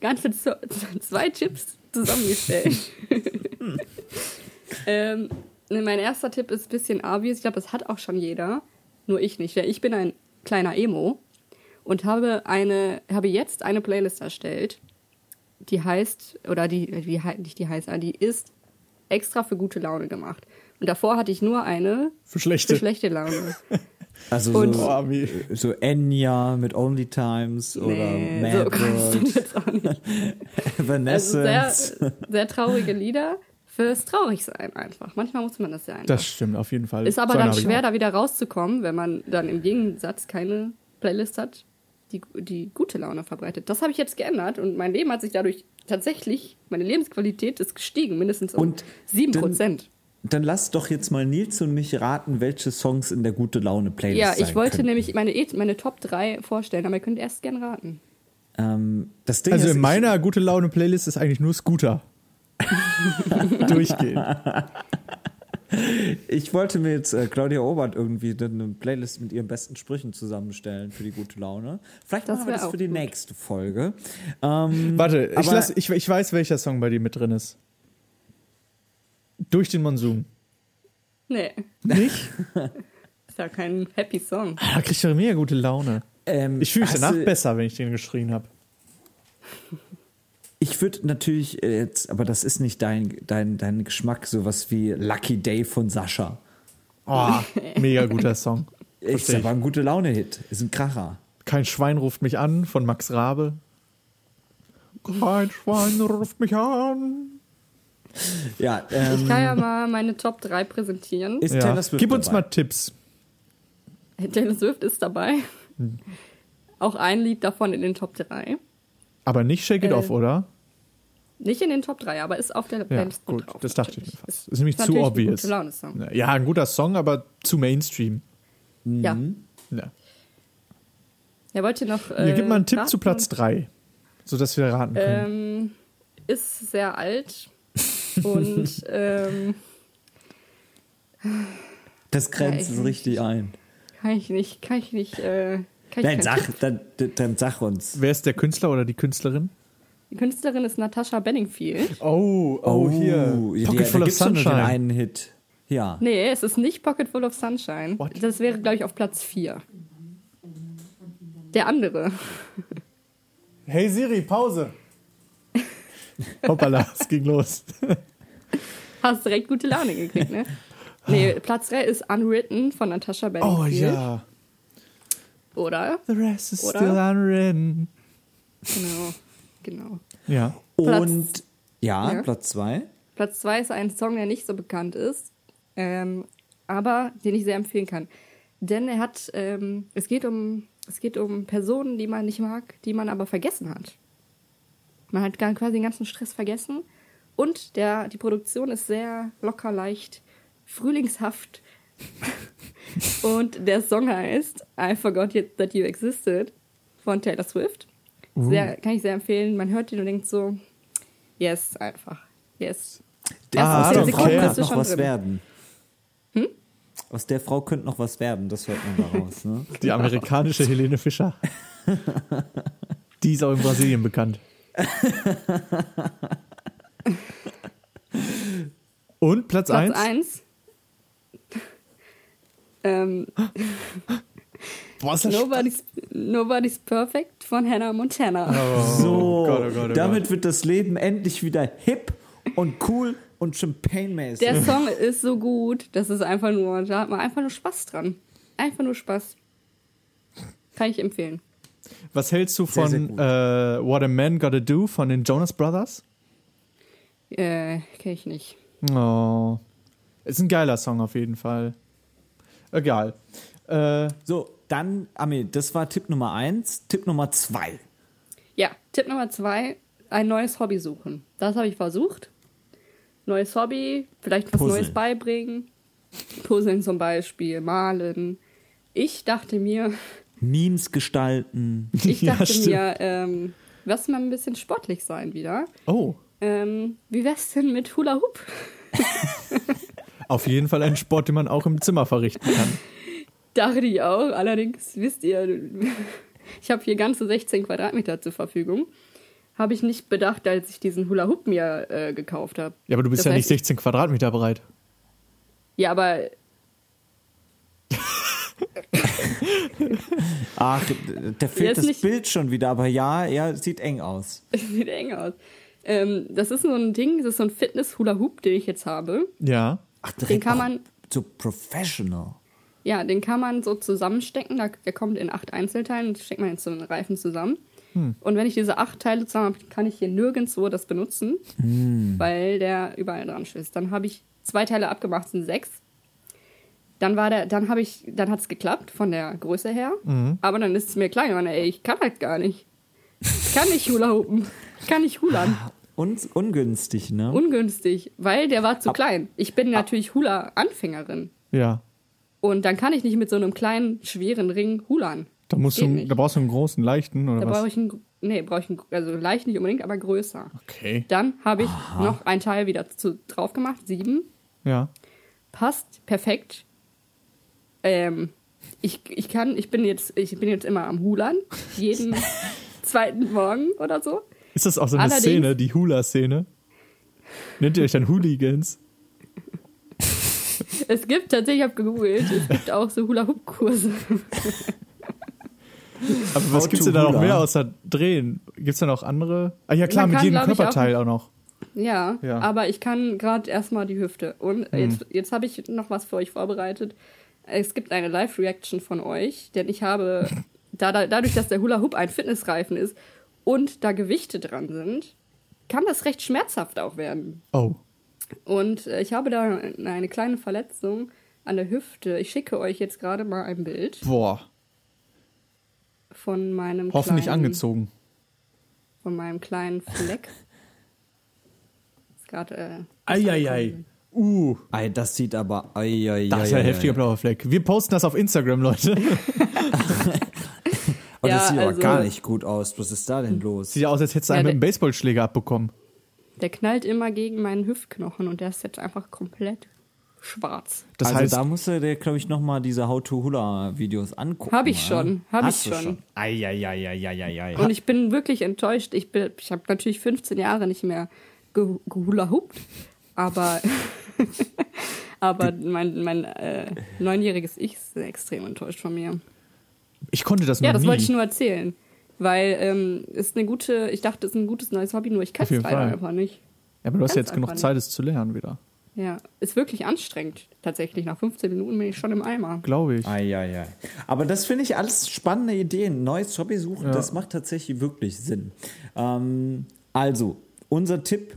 ganze zwei Chips zusammengestellt. ähm, mein erster Tipp ist ein bisschen obvious. Ich glaube, das hat auch schon jeder. Nur ich nicht. Ich bin ein kleiner Emo und habe eine, habe jetzt eine Playlist erstellt, die heißt, oder die, die nicht die heißt, die ist extra für gute Laune gemacht. Und davor hatte ich nur eine Für schlechte. für schlechte Laune. Also Und- so, Oh, wie- so Enya mit Only Times oder Nee, Mad so World, nicht. Also Evanescence. sehr, sehr traurige Lieder fürs Traurigsein einfach. Manchmal muss man das ja einfach. Das stimmt, auf jeden Fall. ist aber So dann schwer, da wieder rauszukommen, wenn man dann im Gegensatz keine Playlist hat, die, die gute Laune verbreitet. Das habe ich jetzt geändert und mein Leben hat sich dadurch tatsächlich, meine Lebensqualität ist gestiegen, mindestens um Und 7%. Dann lass doch jetzt mal Nils und mich raten, welche Songs in der gute Laune Playlist Ja, ich sein wollte könnten. nämlich meine, E- meine Top 3 vorstellen, aber ihr könnt erst gern raten. Ähm, das Ding Also ist, in meiner gute Laune Playlist ist eigentlich nur Scooter. Durchgehen. Ich wollte mir jetzt äh, Claudia Obert irgendwie eine Playlist mit ihren besten Sprüchen zusammenstellen für die gute Laune. Vielleicht Das machen wir das auch für die gut. nächste Folge. Ähm, Warte, ich, lass, ich, ich weiß, welcher Song bei dir mit drin ist. Durch den Monsun. Nee, Nicht? ist ja kein Happy Song. Ah, Da krieg ich mega gute Laune. ähm, Ich fühle mich danach du- besser, wenn ich den geschrien habe. Ich würde natürlich äh, jetzt, aber das ist nicht dein, dein, dein Geschmack, sowas wie Lucky Day von Sascha. Oh, mega guter Song. Ist Versteh ich. aber ein gute Laune-Hit. Ist ein Kracher. Kein Schwein ruft mich an von Max Rabe. Kein Schwein ruft mich an. Ja, Ich ähm, kann ja mal meine Top 3 präsentieren. ist Ja. Taylor Swift Gib uns dabei. mal Tipps. Taylor Swift ist dabei. Hm. Auch ein Lied davon in den Top 3. Aber nicht Shake It Äh, Off, oder? Nicht in den Top 3, aber ist auf der Ja, Playlist gut. drauf, Das dachte ich mir natürlich. fast. Ist nämlich zu natürlich ein obvious. Laune-Song. Ja, ein guter Song, aber zu Mainstream. Ja. Ja. Ja, wollt ihr noch. Äh, Äh, gib mal einen Tipp raten? zu Platz 3, sodass wir raten können. Ähm, ist sehr alt und ähm, Das grenzt Ja, es ich- richtig ein. kann ich nicht, kann ich nicht. Äh, kann ich Nein, sag, dann, dann sag uns. Wer ist der Künstler oder die Künstlerin? Die Künstlerin ist Natasha Benningfield. Oh, oh, hier. die- Pocket da Full of Sunshine. einen Hit. Ja. Nee, es ist nicht Pocket Full of Sunshine. What? Das wäre, glaube ich, auf Platz 4. Der andere. Hey Siri, Pause. Hoppala, es ging los. Hast direkt gute Laune gekriegt, ne? Nee, Platz 3 ist Unwritten von Natasha Oh Benningfield. ja. Oder? The rest is Oder? still unwritten. Genau. Genau. Ja. Und ja, Ja. Platz zwei. Platz 2 ist ein Song, der nicht so bekannt ist, ähm, aber den ich sehr empfehlen kann. Denn er hat, ähm, es geht um, es geht um Personen, die man nicht mag, die man aber vergessen hat. Man hat gar- quasi den ganzen Stress vergessen und der, die Produktion ist sehr locker, leicht, frühlingshaft. und der Song heißt I Forgot Yet That You Existed von Taylor Swift. Sehr, kann ich sehr empfehlen. Man hört ihn und denkt so, yes, einfach. Yes. Ah, aus der. Frau könnte noch was drin. werden. Aus der Frau könnte noch was werden, das hört man daraus. Ne? Die amerikanische Helene Fischer. Die ist auch in Brasilien bekannt. Und Platz Platz 1? 1. ähm, Das Nobody's, Nobody's Perfect von Hannah Montana. So, Gott, oh Gott, oh damit wird das Leben endlich wieder hip und cool und champagne-mäßig. Der Song ist so gut, das ist einfach nur, da hat man einfach nur Spaß dran. Einfach nur Spaß. Kann ich empfehlen. Was hältst du Sehr, sehr von gut. äh, What a Man Gotta Do von den Jonas Brothers? Äh, kenn ich nicht. Oh. Ist ein geiler Song auf jeden Fall. Egal. Äh, So, dann, Ami, das war Tipp Nummer eins. Tipp Nummer zwei. Ja, Tipp Nummer zwei, ein neues Hobby suchen. Das habe ich versucht. Neues Hobby, vielleicht was Puzzeln. Neues beibringen. Puzzeln zum Beispiel, malen. Ich dachte mir, Memes gestalten. ich Ja, dachte stimmt. mir, ähm, lass mal ein bisschen sportlich sein wieder. oh, Ähm, wie wär's denn mit Hula Hoop? auf jeden Fall ein Sport, den man auch im Zimmer verrichten kann. Dachte ich auch. Allerdings wisst ihr, ich habe hier ganze 16 Quadratmeter zur Verfügung. Habe ich nicht bedacht, als ich diesen Hula Hoop mir äh, gekauft habe. Ja, aber du bist Das ja nicht heißt, 16 Quadratmeter breit. Ja, aber Ach, da fehlt das nicht- Bild schon wieder, aber ja, ja, sieht eng aus. sieht eng aus. Ähm, das ist so ein Ding, das ist so ein Fitness-Hula-Hoop, den ich jetzt habe. Ja. Ach, Den kann man- So professional. Ja, den kann man so zusammenstecken. Der kommt in acht Einzelteilen und steckt man in so einen Reifen zusammen. Und wenn ich diese acht Teile zusammen habe, kann ich hier nirgendwo das benutzen, weil der überall dran schwitzt. Dann habe ich zwei Teile abgemacht, sind sechs. Dann war der, dann habe ich, dann hat es geklappt von der Größe her. Aber dann ist es mir klein geworden. Ey, ich kann halt gar nicht. Ich kann nicht Hula hoopen. Ich kann nicht hulan. Und ungünstig, ne? Ungünstig, weil der war zu klein. Ich bin natürlich Hula-Anfängerin. Ja. Und dann kann ich nicht mit so einem kleinen, schweren Ring hulan. Da, musst Geht du, nicht. da brauchst du einen großen, leichten oder Da was? brauche ich einen, nee, brauche ich einen, also leicht nicht unbedingt, aber größer. Okay. Dann habe ich noch ein Teil wieder zu, drauf gemacht, sieben. Ja. Passt perfekt. Ähm, ich, ich kann, ich bin jetzt, ich bin jetzt immer am Hulan, jeden zweiten Morgen oder so. Ist das auch so eine Allerdings- Szene, die Hula-Szene? Nennt ihr euch dann Hooligans? Es gibt tatsächlich, ich habe gegoogelt, es gibt auch so Hula-Hoop-Kurse. Aber was gibt's to denn da noch mehr außer Drehen? Gibt's da noch andere? Ah ja, klar, Man mit kann, jedem Körperteil auch, noch. Ja, Ja. aber ich kann gerade erstmal die Hüfte. Und jetzt, jetzt habe ich noch was für euch vorbereitet. Es gibt eine Live-Reaction von euch, denn ich habe, da, da, dadurch, dass der Hula Hoop ein Fitnessreifen ist und da Gewichte dran sind, kann das recht schmerzhaft auch werden. Oh. Und äh, ich habe da eine kleine Verletzung an der Hüfte. Ich schicke euch jetzt gerade mal ein Bild Boah. von meinem Hoffentlich kleinen, angezogen. von meinem kleinen Fleck. Ist gerade äh, Eieiei. Uh, Ei, das sieht aber. Ei, ei, das ist ei, ein ei, heftiger ei. blauer Fleck. Wir posten das auf Instagram, Leute. Das Ja, sieht aber also- gar nicht gut aus. Was ist da denn los? Sieht ja aus, als hättest du Ja, einen mit einem Baseballschläger abbekommen. Der knallt immer gegen meinen Hüftknochen und der ist jetzt einfach komplett schwarz. Das also heißt, da musst du dir, glaube ich, nochmal diese How-to-Hula-Videos angucken. Hab ich schon, hab Hast ich schon. Eieieiei. Und ich bin wirklich enttäuscht. Ich, bin- ich habe natürlich 15 Jahre nicht mehr ge gehula-hoopt, aber, aber mein, mein äh, neunjähriges Ich ist extrem enttäuscht von mir. ich konnte das noch Ja, das nie. wollte ich nur erzählen. Weil ähm, ist eine gute, ich dachte, es ist ein gutes neues Hobby, nur ich kann es leider Fall. einfach nicht. ja, aber du hast Kann's jetzt genug Zeit, es zu lernen wieder. Ja, ist wirklich anstrengend. Tatsächlich, nach 15 Minuten bin ich schon im Eimer. Glaube ich. Eieiei. Aber das finde ich alles spannende Ideen. Neues Hobby suchen, das macht tatsächlich wirklich Sinn. Ähm, also, unser Tipp: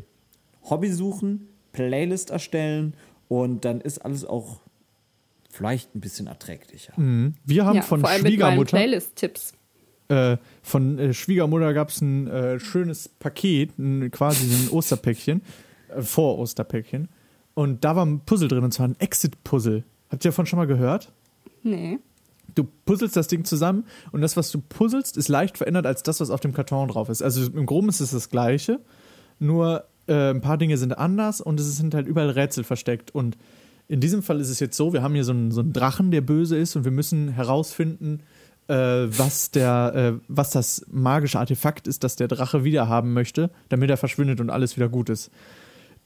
Hobby suchen, Playlist erstellen und dann ist alles auch vielleicht ein bisschen erträglicher. Mhm. Wir haben ja, von vor allem Schwiegermutter. Playlist-Tipps. Äh, von äh, Schwiegermutter gab es ein äh, schönes Paket, ein, quasi ein Osterpäckchen, äh, Vor-Osterpäckchen. Und da war ein Puzzle drin, und zwar ein Exit-Puzzle. Habt ihr davon schon mal gehört? Nee. Du puzzelst das Ding zusammen und das, was du puzzelst, ist leicht verändert als das, was auf dem Karton drauf ist. Also im Groben ist es das Gleiche, nur äh, ein paar Dinge sind anders und es sind halt überall Rätsel versteckt. Und in diesem Fall ist es jetzt so, wir haben hier so einen, so einen Drachen, der böse ist und wir müssen herausfinden, äh, was, der, äh, was das magische Artefakt ist, das der Drache wieder haben möchte, damit er verschwindet und alles wieder gut ist.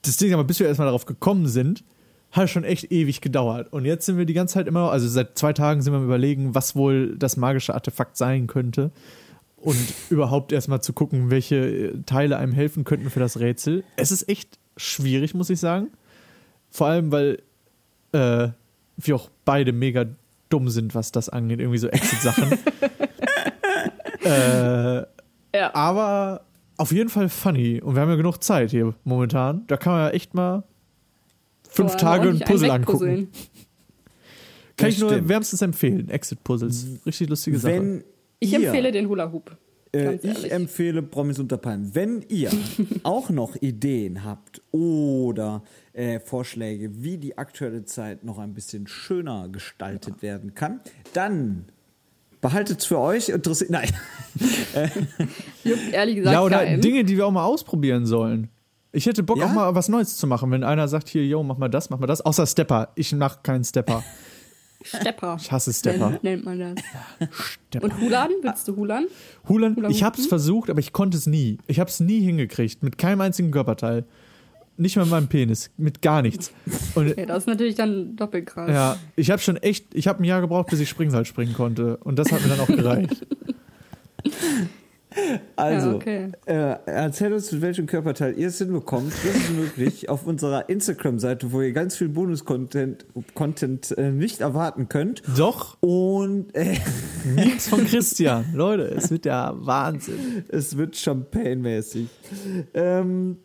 Das Ding aber, bis wir erstmal darauf gekommen sind, hat schon echt ewig gedauert. Und jetzt sind wir die ganze Zeit immer also seit zwei Tagen sind wir am überlegen, was wohl das magische Artefakt sein könnte. Und überhaupt erstmal zu gucken, welche äh, Teile einem helfen könnten für das Rätsel. Es ist echt schwierig, muss ich sagen. Vor allem, weil äh, wir auch beide mega dumm sind, was das angeht. Irgendwie so Exit-Sachen. äh, Ja. aber auf jeden Fall funny. Und wir haben ja genug Zeit hier momentan. Da kann man ja echt mal fünf Aber Tage ein Puzzle angucken. Kann ich nur wärmstens empfehlen. Exit-Puzzles. Richtig lustige Sache. Wenn Ich empfehle den Hula Hoop. Äh, Ganz ich empfehle Promis unter Palmen. Wenn ihr auch noch Ideen habt oder äh, Vorschläge, wie die aktuelle Zeit noch ein bisschen schöner gestaltet werden kann, dann behaltet es für euch. Interessiert. Nein. Juckt ehrlich gesagt ja, oder keinen. Dinge, die wir auch mal ausprobieren sollen. Ich hätte Bock Ja? auch mal was Neues zu machen, wenn einer sagt, hier, yo, mach mal das, mach mal das. Außer Stepper. Ich mach keinen Stepper. Stepper. Ich hasse Stepper. Nennt, nennt man das. Stepper. Und Hulan? Willst du Hulan? Hulan, Hula ich hab's versucht, aber ich konnte es nie. Ich hab's nie hingekriegt. Mit keinem einzigen Körperteil. Nicht mal mit meinem Penis. Mit gar nichts. Und Ja, das ist natürlich dann doppelt krass. ja, ich habe schon echt, ich habe ein Jahr gebraucht, bis ich Springseil springen konnte. Und das hat mir dann auch gereicht. Also, Ja, okay. äh, erzählt uns, mit welchem Körperteil ihr es hinbekommt. Das ist möglich auf unserer Instagram-Seite, wo ihr ganz viel Bonus-Content Content, äh, nicht erwarten könnt. Doch, Und äh, nichts von Christian. Leute, es wird ja Wahnsinn. es wird Champagne-mäßig. Ähm,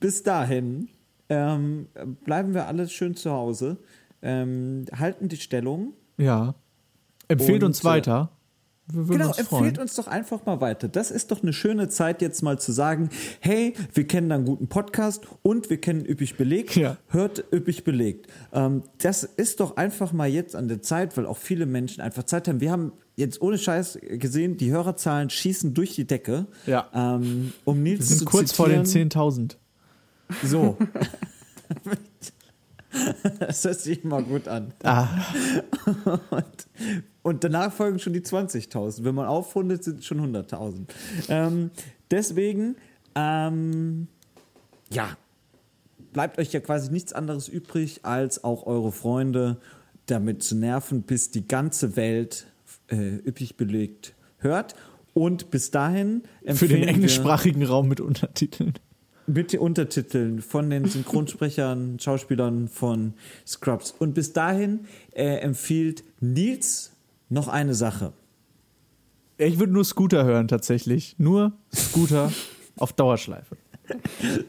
bis dahin ähm, bleiben wir alle schön zu Hause, ähm, halten die Stellung. Ja. Empfehlt Und, uns weiter. Wir würden Genau, uns freuen. empfehlt uns doch einfach mal weiter. Das ist doch eine schöne Zeit, jetzt mal zu sagen, hey, wir kennen da einen guten Podcast und wir kennen Üppig Belegt. Ja. Hört Üppig Belegt. Ähm, das ist doch einfach mal jetzt an der Zeit, weil auch viele Menschen einfach Zeit haben. Wir haben jetzt ohne Scheiß gesehen, die Hörerzahlen schießen durch die Decke. Ja. Ähm, um Nils Wir sind zu kurz vor den zitieren, 10.000. So. das hört sich mal gut an. Ah, Und, und danach folgen schon die 20.000. Wenn man aufrundet, sind es schon 100.000. Ähm, deswegen, ähm, ja, bleibt euch ja quasi nichts anderes übrig, als auch eure Freunde damit zu nerven, bis die ganze Welt äh, üppig belegt hört. Und bis dahin für empfehlen den wir- englischsprachigen Raum mit Untertiteln. Mit den Untertiteln von den Synchronsprechern, Schauspielern von Scrubs. Und bis dahin äh, empfiehlt Nils noch eine Sache. Ich würde nur Scooter hören, tatsächlich. Nur Scooter auf Dauerschleife.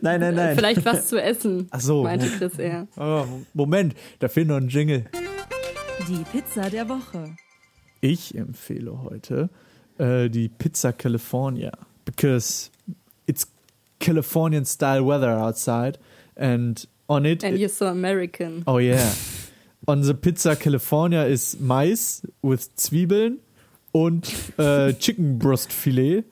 Nein, nein, nein. Vielleicht was zu essen, Ach so. meinte Chris eher. Oh, Moment, da fehlt noch ein Jingle. Die Pizza der Woche. Ich empfehle heute äh, die Pizza California. Because it's Californian style weather outside. And on it. And you're so American. Oh yeah. On the Pizza California is Mais with Zwiebeln und äh, Chicken Brust Filet.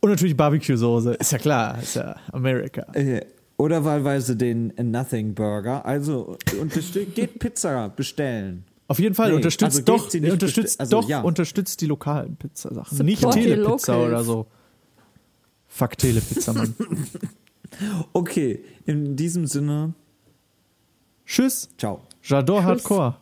Und natürlich Barbecue-Soße. Ist ja klar, ist ja Amerika. Äh, Oder wahlweise den Nothing Burger. Also geht Pizza bestellen. Auf jeden Fall Nee, unterstützt also doch, sie nicht unterstützt also doch, ja. unterstützt die lokalen Pizzasachen. Support Nicht Telepizza oder so. Fuck Telepizza, Mann. Okay, in diesem Sinne, Tschüss. ciao. J'adore Tschüss. Hardcore.